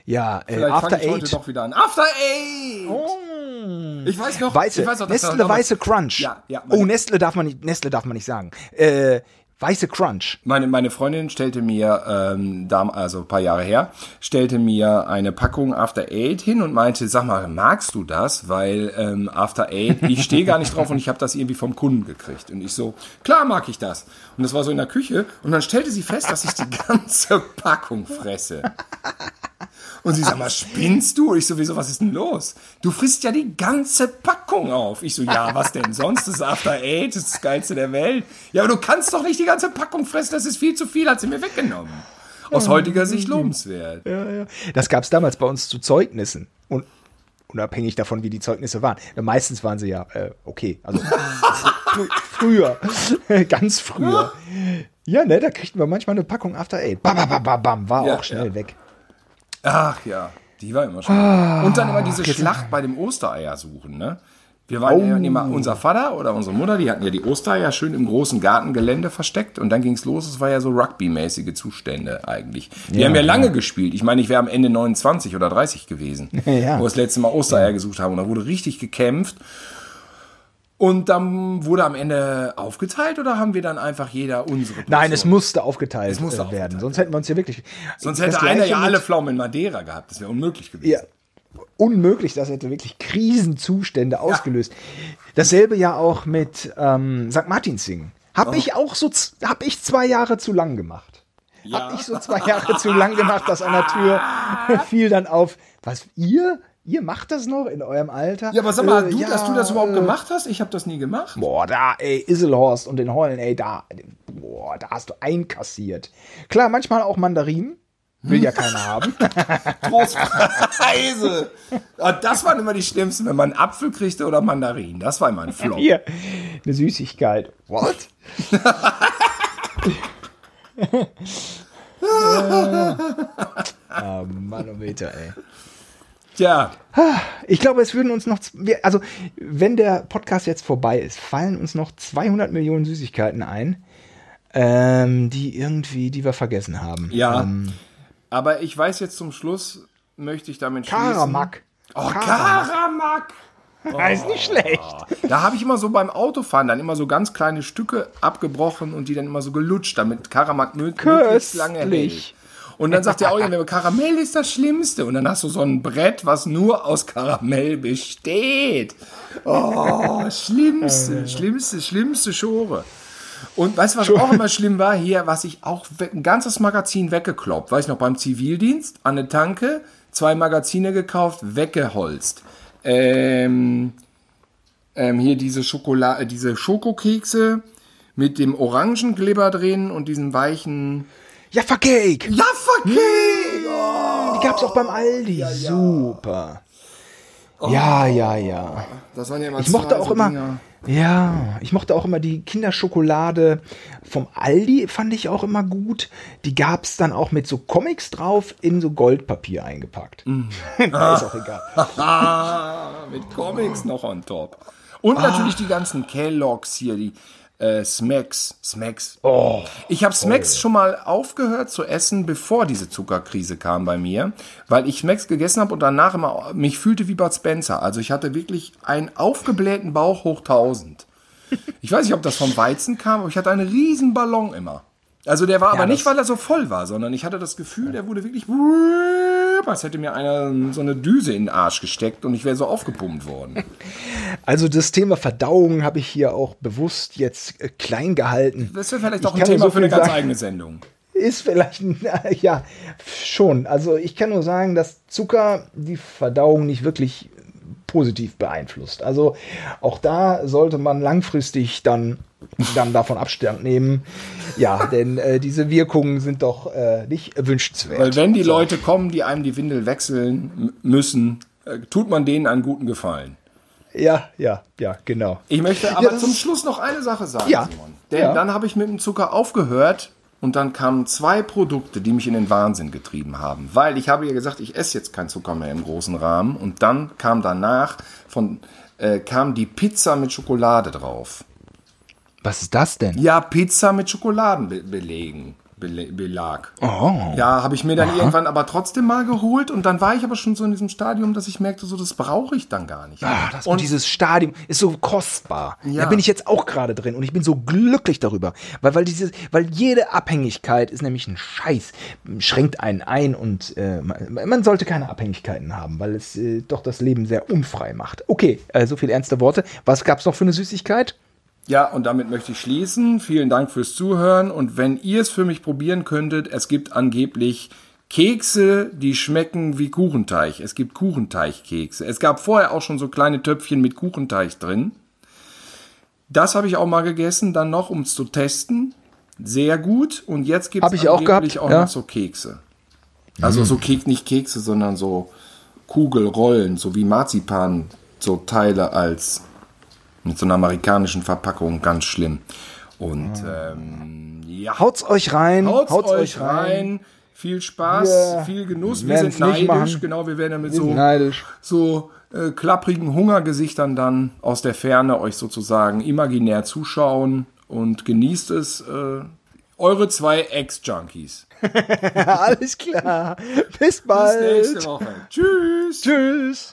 Ja, äh,
Vielleicht
After
ich heute
Eight.
doch wieder an. After Eight! Ich weiß noch,
Weiße,
ich weiß noch,
Nestle
damals-
Weiße Crunch.
Ja, ja,
oh, Nestle darf man nicht, Nestle darf man nicht sagen. Äh, Weiße Crunch.
Meine, meine Freundin stellte mir, ähm, also ein paar Jahre her, stellte mir eine Packung After Eight hin und meinte, sag mal, magst du das? Weil ähm, After Eight, ich stehe gar nicht drauf und ich habe das irgendwie vom Kunden gekriegt. Und ich so, klar mag ich das. Und das war so in der Küche und dann stellte sie fest, dass ich die ganze Packung fresse. Und sie sagt mal, spinnst du? Ich so, wieso, was ist denn los? Du frisst ja die ganze Packung auf. Ich so, ja, was denn sonst? Das ist After Eight, das ist das Geilste der Welt. Ja, aber du kannst doch nicht die ganze Packung fressen, das ist viel zu viel, hat sie mir weggenommen. Aus heutiger Sicht lobenswert.
Das gab es damals bei uns zu Zeugnissen. Und unabhängig davon, wie die Zeugnisse waren. Meistens waren sie ja äh, okay. Also fr- früher. *laughs* Ganz früher. Ja, ne, da kriegten wir manchmal eine Packung After Eight. Bam, bam, bam, bam, bam, war
Ja,
auch schnell
ja.
weg.
Ach ja, die war immer schon. Und dann immer diese Schlacht bei dem Ostereier suchen, ne? Wir waren ja immer, unser Vater oder unsere Mutter, die hatten ja die Ostereier schön im großen Gartengelände versteckt und dann ging's los. Es war ja so Rugby-mäßige Zustände eigentlich. Wir haben ja lange gespielt. Ich meine, ich wäre am Ende 29 oder 30 gewesen, *laughs*
Ja.
wo wir das letzte Mal Ostereier gesucht haben. Und da wurde richtig gekämpft. Und dann wurde am Ende aufgeteilt oder haben wir dann einfach jeder unsere
Nein,
Portion?
es musste aufgeteilt
Es musste
äh, werden.
aufgeteilt
Sonst hätten wir uns hier wirklich.
Sonst hätte einer ja alle Pflaumen in Madeira gehabt. Das wäre unmöglich gewesen.
Ja, unmöglich, das hätte wirklich Krisenzustände ausgelöst. Dasselbe ja auch mit ähm, St. Martins singen. Hab
Oh.
ich auch so, hab ich zwei Jahre zu lang gemacht. Hab ich so zwei Jahre zu lang gemacht, das an der Tür *laughs* fiel dann auf. Was, ihr? Ihr macht das noch in eurem Alter?
Ja, aber sag mal,
Äh,
du,
ja,
dass du das überhaupt
äh,
gemacht hast? Ich habe das nie gemacht.
Boah, da, ey, Iselhorst und den Heulen, ey, da, boah, da hast du einkassiert. Klar, manchmal auch Mandarinen. Will ja keiner *laughs* haben.
Trostpreise. Ah, Das waren immer die schlimmsten, wenn man einen Apfel kriegte oder Mandarinen. Das war immer ein Flop.
Hier, eine Süßigkeit. What? *laughs* Ah, Manometer, ey.
Tja,
Ich glaube, es würden uns noch, also wenn der Podcast jetzt vorbei ist, fallen uns noch 200 Millionen Süßigkeiten ein, ähm, die irgendwie, die wir vergessen haben.
ja.
Ähm,
aber ich weiß jetzt zum Schluss, möchte ich damit schließen.
Karamak.
Oh, Karamak.
Ah, *laughs* ist nicht schlecht.
Da habe ich immer so beim Autofahren dann immer so ganz kleine Stücke abgebrochen und die dann immer so gelutscht, damit Karamak mö- möglichst lange hält. Und dann sagt der auch, ja, Karamell ist das Schlimmste. Und dann hast du so ein Brett, was nur aus Karamell besteht. Oh, schlimmste, schlimmste, schlimmste Schore. Und weißt du, was auch immer schlimm war? Hier, was ich auch ein ganzes Magazin weggekloppt. Weiß ich noch, beim Zivildienst an der Tanke, zwei Magazine gekauft, weggeholzt. Ähm, ähm, hier diese Schokolade, diese Schokokekse mit dem Orangenglibber drin und diesem weichen
Jaffa Cake.
Jaffa-Cake.
Die gab's auch beim Aldi. Super. Ja, ja, ja.
Das waren ja immer
Ich mochte auch
so
immer,
Dinger.
ja, ich mochte auch immer die Kinderschokolade vom Aldi, fand ich auch immer gut. Die gab's dann auch mit so Comics drauf in so Goldpapier eingepackt. *laughs* da ist auch egal. *laughs*
Mit Comics noch on top. Und
Ah.
natürlich die ganzen Kelloggs hier, die äh, Smacks. Smacks.
Oh,
Ich habe Smacks schon mal aufgehört zu essen, bevor diese Zuckerkrise kam bei mir, weil ich Smacks gegessen habe und danach immer mich fühlte wie Bud Spencer. Also ich hatte wirklich einen aufgeblähten Bauch hoch 1000. Ich weiß nicht, ob das vom Weizen kam, aber ich hatte einen riesen Ballon immer. Also der war aber nicht, weil er so voll war, sondern ich hatte das Gefühl, der wurde wirklich, als hätte mir einer so eine Düse in den Arsch gesteckt und ich wäre so aufgepumpt worden. *laughs*
Also das Thema Verdauung habe ich hier auch bewusst jetzt äh, klein gehalten.
Das wäre vielleicht
Ich
auch ein Thema
so
für eine ganz
sagen.
eigene Sendung.
Ist vielleicht, *laughs* ja, schon. Also ich kann nur sagen, dass Zucker die Verdauung nicht wirklich positiv beeinflusst. Also auch da sollte man langfristig dann, dann davon Abstand nehmen. Ja, denn äh, diese Wirkungen sind doch äh, nicht wünschenswert.
Weil wenn die Leute kommen, die einem die Windel wechseln müssen, äh, tut man denen einen guten Gefallen.
ja, ja, ja, genau.
Ich möchte aber
das
zum Schluss noch eine Sache sagen,
Ja.
Simon. Denn
Ja.
dann habe ich mit dem Zucker aufgehört und dann kamen zwei Produkte, die mich in den Wahnsinn getrieben haben. Weil ich habe ja gesagt, ich esse jetzt keinen Zucker mehr im großen Rahmen. Und dann kam danach von äh, kam die Pizza mit Schokolade drauf.
Was ist das denn?
Ja, Pizza mit Schokoladenbelegen. Bele Belag.
Oh.
Ja, habe ich mir dann irgendwann aber trotzdem mal geholt und dann war ich aber schon so in diesem Stadium, dass ich merkte, so das brauche ich dann gar nicht.
Ah, das und dieses Stadium ist so kostbar.
Ja.
Da bin ich jetzt auch gerade drin und ich bin so glücklich darüber, weil weil dieses, weil jede Abhängigkeit ist nämlich ein Scheiß, schränkt einen ein und äh, man, man sollte keine Abhängigkeiten haben, weil es äh, doch das Leben sehr unfrei macht. Okay, äh, so viel ernste Worte. Was gab's noch für eine Süßigkeit?
Ja, und damit möchte ich schließen. Vielen Dank fürs Zuhören. Und wenn ihr es für mich probieren könntet, es gibt angeblich Kekse, die schmecken wie Kuchenteig. Es gibt Kuchenteichkekse. Es gab vorher auch schon so kleine Töpfchen mit Kuchenteig drin. Das habe ich auch mal gegessen, dann noch, um es zu testen. Sehr gut. Und jetzt gibt es
auch
angeblich
gehabt,
auch
ja.
noch so Kekse. Also so Kek, nicht Kekse, sondern so Kugelrollen, so wie Marzipan, so Teile als mit so einer amerikanischen Verpackung, ganz schlimm. Und ähm, ja,
Haut's euch rein,
haut's, euch rein. Viel Spaß,
Wir
viel Genuss. Wir sind neidisch,
machen.
genau, wir werden ja mit
Wir
so,
neidisch.
so äh, klapprigen Hungergesichtern dann aus der Ferne euch sozusagen imaginär zuschauen und genießt es. Äh, eure zwei Ex-Junkies. *laughs*
Alles klar. Bis
Bis
bald.
nächste Woche. Tschüss.
Tschüss.